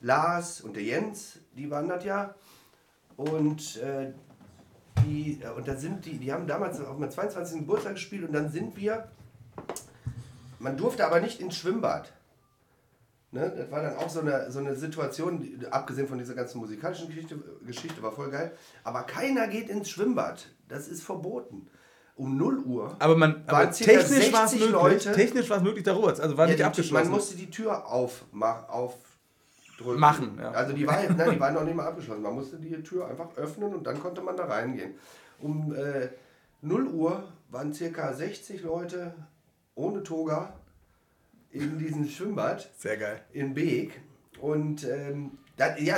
Lars und der Jens, die waren das ja. Und äh, die, äh, und da sind die, die haben damals auf meinem 22. Geburtstag gespielt und dann sind wir, man durfte aber nicht ins Schwimmbad. Ne? Das war dann auch so eine, so eine Situation, die, abgesehen von dieser ganzen musikalischen Geschichte, Geschichte, war voll geil. Aber keiner geht ins Schwimmbad. Das ist verboten. Um 0 Uhr. Aber, man, aber technisch war es 60 möglich. Leute. Technisch war es möglich, darüber. Also war Ja, nicht die, abgeschlossen. man musste die Tür aufmach, aufdrücken. Machen, ja. Also die war, nein, die war noch nicht mal abgeschlossen. Man musste die Tür einfach öffnen und dann konnte man da reingehen. Um äh, 0 Uhr waren circa 60 Leute ohne Toga in diesem Schwimmbad Sehr geil. in Beek. Und ähm, das, ja,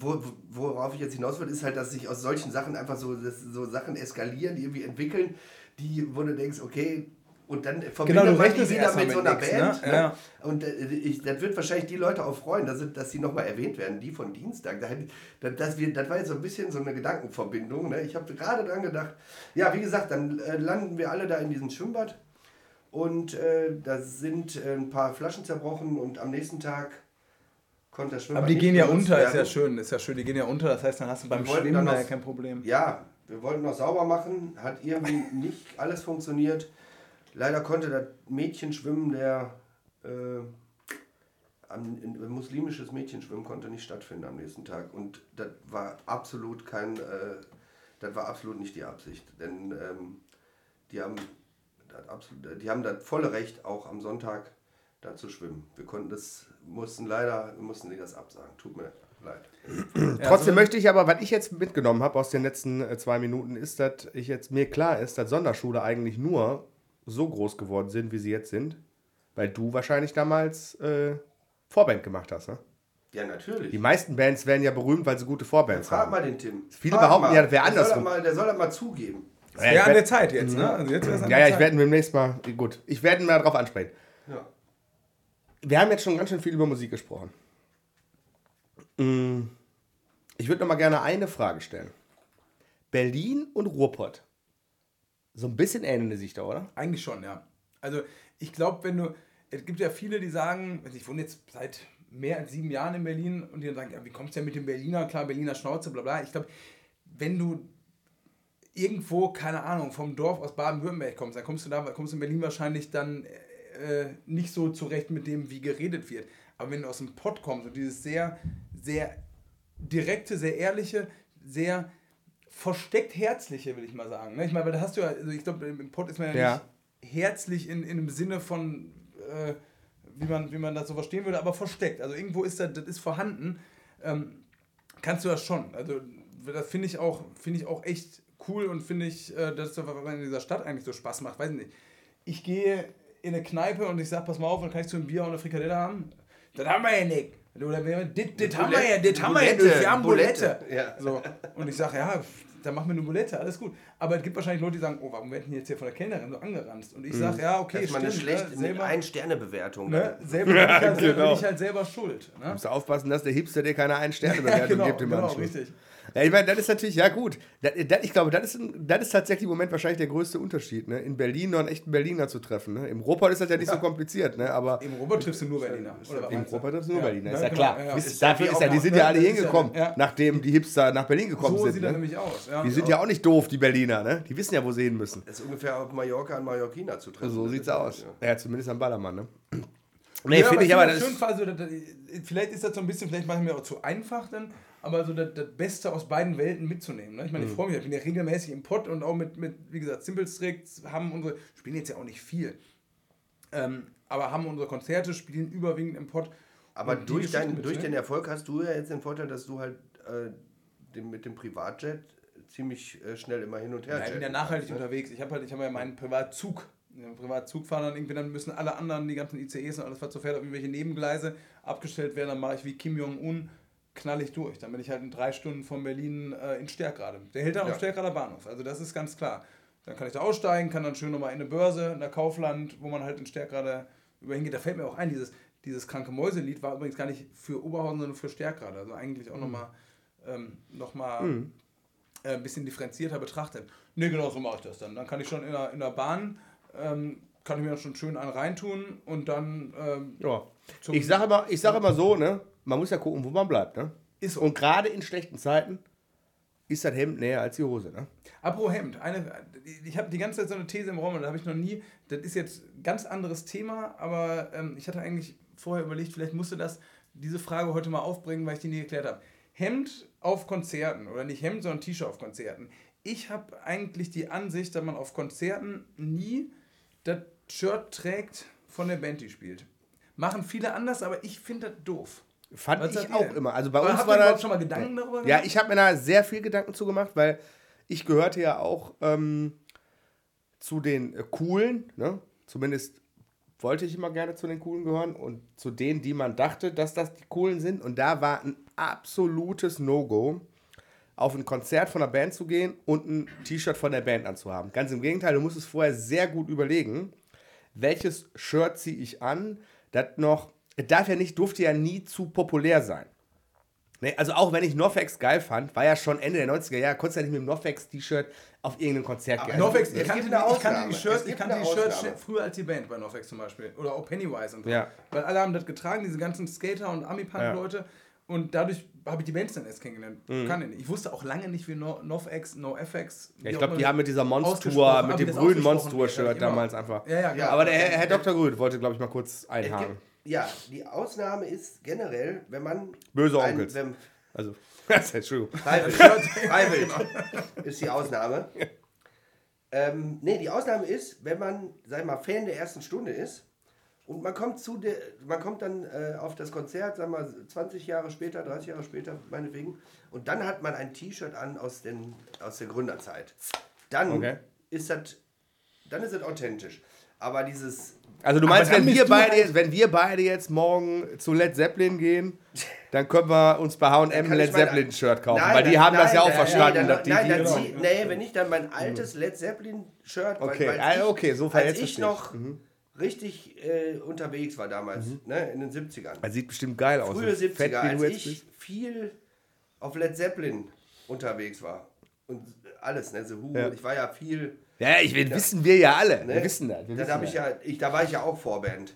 wo, worauf ich jetzt hinaus will, ist halt, dass sich aus solchen Sachen einfach so, so Sachen eskalieren, die irgendwie entwickeln, die, wo du denkst, okay, und dann verbindet Genau, du man die wieder mal mit so mit einer nix, Band. ne? Ne? Ja. Und äh, ich, das wird wahrscheinlich die Leute auch freuen, dass, dass sie nochmal erwähnt werden, die von Dienstag. Das, das, wir, das war jetzt so ein bisschen so eine Gedankenverbindung. Ne? Ich habe gerade dran gedacht, ja, wie gesagt, dann äh, landen wir alle da in diesem Schwimmbad und äh, da sind äh, ein paar Flaschen zerbrochen und am nächsten Tag konnte das Schwimmbad Aber die gehen ja unter, ist ja schön, ist ja schön, die gehen ja unter, das heißt, dann hast du beim Schwimmen ja kein Problem. Ja, wir wollten noch sauber machen, hat irgendwie nicht alles funktioniert. Leider konnte das Mädchen schwimmen, der äh, ein muslimisches Mädchenschwimmen konnte nicht stattfinden am nächsten Tag. Und das war absolut kein, äh, das war absolut nicht die Absicht. Denn ähm, die haben absolut, die haben das volle Recht, auch am Sonntag da zu schwimmen. Wir konnten das, mussten leider, wir mussten die das absagen. Tut mir leid. Trotzdem möchte ich aber, was ich jetzt mitgenommen habe aus den letzten äh, zwei Minuten, ist, dass ich jetzt mir klar ist, dass Sonderschule eigentlich nur so groß geworden sind, wie sie jetzt sind, weil du wahrscheinlich damals äh, Vorband gemacht hast. Ne? Ja, natürlich. Die meisten Bands werden ja berühmt, weil sie gute Vorbands Frag haben. mal den Tim. Viele Frag behaupten mal. ja, das wäre Der soll das mal- Der mal zugeben. Ja, an der Zeit jetzt, ne? Also jetzt wär's an Ja, der ja, ich Zeit. werde demnächst mal, gut, ich werde mal darauf ansprechen. Ja. Wir haben jetzt schon ganz schön viel über Musik gesprochen. Mm, Ich würde noch mal gerne eine Frage stellen. Berlin und Ruhrpott. So ein bisschen ähneln sich da, oder? Eigentlich schon, ja. Also ich glaube, wenn du, es gibt ja viele, die sagen, also ich wohne jetzt seit mehr als sieben Jahren in Berlin und die dann sagen, ja, wie kommst du denn mit dem Berliner, klar, Berliner Schnauze, bla bla. Ich glaube, wenn du irgendwo, keine Ahnung, vom Dorf aus Baden-Württemberg kommst, dann kommst du da, kommst du in Berlin wahrscheinlich dann äh, nicht so zurecht mit dem, wie geredet wird. Aber wenn du aus dem Pott kommst und dieses sehr, sehr direkte, sehr ehrliche, sehr versteckt herzliche, will ich mal sagen. Ne? Ich meine, weil da hast du ja, also ich glaube, im Pott ist man ja, Ja. nicht herzlich in, in dem Sinne von, äh, wie, man, wie man das so verstehen würde, aber versteckt. Also irgendwo ist das, das ist vorhanden. Ähm, kannst du das schon. Also das finde ich auch, finde ich auch echt cool und finde ich, äh, dass das was in dieser Stadt eigentlich so Spaß macht. Weiß nicht. Ich gehe in eine Kneipe und ich sage, pass mal auf, dann kann ich so ein Bier und eine Frikadelle haben. Das haben wir ja nicht. Oder wir- Das das haben wir ja, das haben wir ja nicht. Wir haben Bulette. Bulette, ja. So. Und ich sage, ja, dann machen wir eine Bulette, alles gut. Aber es gibt wahrscheinlich Leute, die sagen, oh, warum werden die jetzt hier von der Kellnerin so angeranzt? Und ich sage, ja, okay, Das ist mal eine stimmt, schlechte ne, selber, Ein-Sterne-Bewertung. ne, selber, bin, ich halt, genau. bin ich halt selber schuld. Ne? Musst du aufpassen, dass der Hipster dir keine Ein-Sterne-Bewertung Ja, genau, gibt im genau, Anschluss. richtig. Ja, ich meine, das ist natürlich, ja gut. Das, das, ich glaube, das ist, das ist tatsächlich im Moment wahrscheinlich der größte Unterschied, ne? in Berlin noch einen echten Berliner zu treffen. Ne? Im Ruhrpott ist das ja nicht so kompliziert, ne? aber Im Robert triffst du nur Berliner. Oder im du? Ruhrpott ist nur Ja, Berliner, ist ja klar. genau, ja. Wisst- Ist ja dafür ist ja, die sind ne? ja alle Das hingekommen, ja- ja. nachdem die Hipster nach Berlin gekommen So sind. sieht er Ne? nämlich aus. Ja. Die sind ja auch nicht doof, die Berliner, ne? Die wissen ja, wo sie hin müssen. Das ist ungefähr auf Mallorca an Mallorquina zu treffen. So Das sieht's aus. Ja. Ja, zumindest am Ballermann, ne? Nee, ja, finde ich aber, das das schön das, das, vielleicht ist das so ein bisschen, vielleicht machen wir auch zu einfach dann, aber so das, das Beste aus beiden Welten mitzunehmen. Ne? Ich meine, ich freue mich, ich bin ja regelmäßig im Pott und auch mit, mit wie gesagt, Simplestricks haben unsere, spielen jetzt ja auch nicht viel, ähm, aber haben unsere Konzerte, spielen überwiegend im Pott. Aber durch, dein, durch ne? den Erfolg hast du ja jetzt den Vorteil, dass du halt äh, dem, mit dem Privatjet ziemlich äh, schnell immer hin und her Ja, ich bin ja nachhaltig kannst, ne? unterwegs. Ich habe halt, ich habe ja meinen Privatzug. Ja, Privatzug fahren dann irgendwie, dann müssen alle anderen, die ganzen ICEs und alles, was so fährt, auf irgendwelche Nebengleise abgestellt werden. Dann mache ich wie Kim Jong-un, knall ich durch. Dann bin ich halt in drei Stunden von Berlin äh, in Stärkrade. Der hält dann Ja. am Stärkrader Bahnhof. Also das ist ganz klar. Dann kann ich da aussteigen, kann dann schön nochmal in eine Börse, in der Kaufland, wo man halt in Stärkrade überhingeht. Da fällt mir auch ein, dieses, dieses kranke Mäuselied war übrigens gar nicht für Oberhausen, sondern für Stärkrade. Also eigentlich auch nochmal ähm, noch mal, äh, ein bisschen differenzierter betrachtet. Ne, genau so mache ich das dann. Dann kann ich schon in der, in der Bahn, ähm, kann ich mir dann schon schön einen reintun und dann ähm, ja. Ich sage immer, ich sag immer so, ne? Man muss ja gucken, wo man bleibt, ne? Ist so. Und gerade in schlechten Zeiten ist das Hemd näher als die Hose, ne? Apropos Hemd, eine, ich habe die ganze Zeit so eine These im Raum und da habe ich noch nie, das ist jetzt ein ganz anderes Thema, aber ähm, ich hatte eigentlich vorher überlegt, vielleicht musste das diese Frage heute mal aufbringen, weil ich die nie geklärt habe. Hemd auf Konzerten oder nicht Hemd, sondern T-Shirt auf Konzerten. Ich habe eigentlich die Ansicht, dass man auf Konzerten nie das Shirt trägt von der Band, die spielt. Machen viele anders, aber ich finde das doof. Fand Was ich auch ihr? immer. Also bei Aber uns war das. schon mal Gedanken darüber Ja, gemacht? ich habe mir da sehr viel Gedanken zu gemacht, weil ich gehörte ja auch ähm, zu den äh, Coolen, ne? Zumindest wollte ich immer gerne zu den Coolen gehören und zu denen, die man dachte, dass das die Coolen sind. Und da war ein absolutes No-Go, auf ein Konzert von der Band zu gehen und ein T-Shirt von der Band anzuhaben. Ganz im Gegenteil, du musst es vorher sehr gut überlegen, welches Shirt ziehe ich an, das noch, es darf ja nicht, durfte ja nie zu populär sein. Nee, also auch wenn ich Norfex geil fand, war ja schon Ende der 90er Jahre, konntest ja nicht mit dem Norfex-T-Shirt auf irgendein Konzert gehen. Norfex, es ich kannte, eine ich kannte die. Shirts, ich kannte die Shirts früher als die Band bei Norfex zum Beispiel. Oder auch Pennywise und so. Ja. Weil alle haben das getragen, diese ganzen Skater und Ami-Punk-Leute. Und dadurch habe ich die Bands dann erst kennengelernt. Kann ich nicht. Ich wusste auch lange nicht, wie no, NoFX, NoFX. Ja, ich glaube, die haben mit dieser Monstour, ausgesprochen, mit dem grünen Monstour-Shirt wird, genau. damals einfach. Ja, ja, genau. Aber der Herr, Herr Dr. Grün wollte, glaube ich, mal kurz einhaken. Ja, die Ausnahme ist generell, wenn man. Böse ein- Onkels. Wenn, Also, das ist Entschuldigung. Freiwillig. Freiwillig ist die Ausnahme. Ähm, nee, die Ausnahme ist, wenn man, sag mal, Fan der ersten Stunde ist und man kommt zu der, man kommt dann äh, auf das Konzert, sag mal, 20 Jahre später, 30 Jahre später, meinetwegen, und dann hat man ein T-Shirt an aus, den, aus der Gründerzeit. Dann Okay. ist das, dann ist das authentisch. Aber dieses, Also du meinst, wenn wir, beide halt- jetzt, wenn wir beide jetzt morgen zu Led Zeppelin gehen, dann können wir uns bei H&M ein Led Zeppelin Shirt kaufen, Nein, weil die dann- haben das ja auch nein, verstanden. Nein, die, nein, die, zieh, nee, wenn ich dann mein altes Led Zeppelin-Shirt, weil, Okay, weil ah, ich, okay, so als verhältst ich noch. Mhm. richtig äh, unterwegs war damals, ne, in den 70ern. das sieht bestimmt geil aus. Frühe so fett, 70er, wie als ich bist. viel auf Led Zeppelin unterwegs war. Und alles, ne, so Who, Ja. ich war ja viel, Ja, ich, wir, wissen wir ja alle. ne, Wir wissen das. Wir da, wissen das. ja, ich, da war ich ja auch Vorband.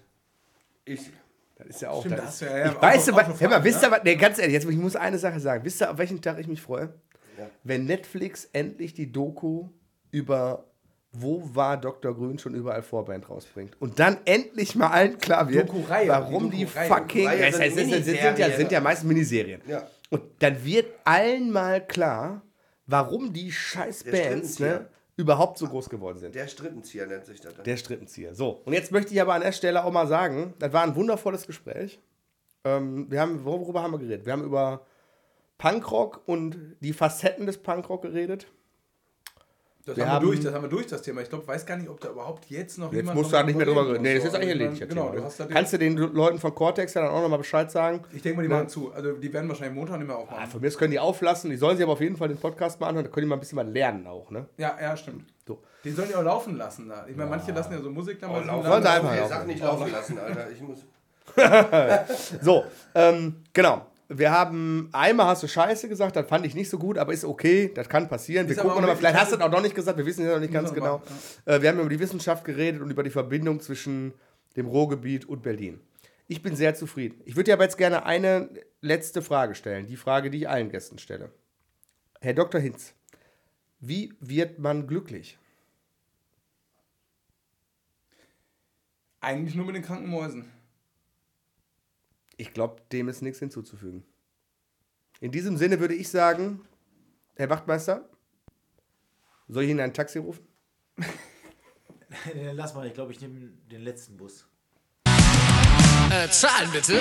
Ich, Das ist ja auch. Stimmt, das da ist, ja- ja, ich auch weiß, auch noch hör mal, wisst ihr ne? was? Nee, ganz ehrlich, jetzt, ich muss eine Sache sagen. Wisst ihr, auf welchen Tag ich mich freue? Ja. Wenn Netflix endlich die Doku über wo war Dr. Grün schon überall Vorband rausbringt. Und dann endlich mal allen klar wird, Doku-Reihe, warum die die, fucking. Ja, es sind sind, sind, sind, sind, ja, sind ja meist Miniserien. Ja. Und dann wird allen mal klar, warum die scheiß Bands ne, überhaupt so groß geworden sind. der Strippenzieher nennt sich das. dann. Der Strippenzieher. So, und jetzt möchte ich aber an der Stelle auch mal sagen, das war ein wundervolles Gespräch. Ähm, wir haben, worüber haben wir geredet? Wir haben über Punkrock und die Facetten des Punkrock geredet. Das Wir haben, wir durch, das haben wir durch, das Thema. Ich glaube, weiß gar nicht, ob da überhaupt jetzt noch Jetzt jemand musst du halt nicht mehr drüber reden. Nee, das ist eigentlich erledigt. das Genau, Thema. du hast da Kannst du den Leuten von Cortex ja dann auch nochmal Bescheid sagen? Ich denke mal, die Ja. machen zu. Also die werden wahrscheinlich Montag nicht mehr Ah, aufmachen. von mir aus können die auflassen. Die sollen sich aber auf jeden Fall den Podcast mal anhören. Da können die mal ein bisschen was lernen auch. Ne? Ja, ja, stimmt. So. Den sollen die auch laufen lassen da. Ich meine, manche lassen ja so Musik dann mal so laufen. Sollen sie einfach laufen. sag nicht laufen lassen, Alter. Ich muss. So, ähm, genau. Wir haben, einmal hast du Scheiße gesagt, das fand ich nicht so gut, aber ist okay, das kann passieren. Wir Ist aber gucken auch nochmal, vielleicht hast du es auch noch nicht gesagt, wir wissen es noch nicht ganz Müssen wir genau. Äh, wir haben über die Wissenschaft geredet und über die Verbindung zwischen dem Ruhrgebiet und Berlin. Ich bin sehr zufrieden. Ich würde dir aber jetzt gerne eine letzte Frage stellen, die Frage, die ich allen Gästen stelle. Herr Dr. Hinz, wie wird man glücklich? Eigentlich nur mit den kranken Mäusen. Ich glaube, dem ist nichts hinzuzufügen. In diesem Sinne würde ich sagen, Herr Wachtmeister, soll ich Ihnen ein Taxi rufen? Lass mal, ich glaube, ich nehme den letzten Bus. Äh, zahlen bitte.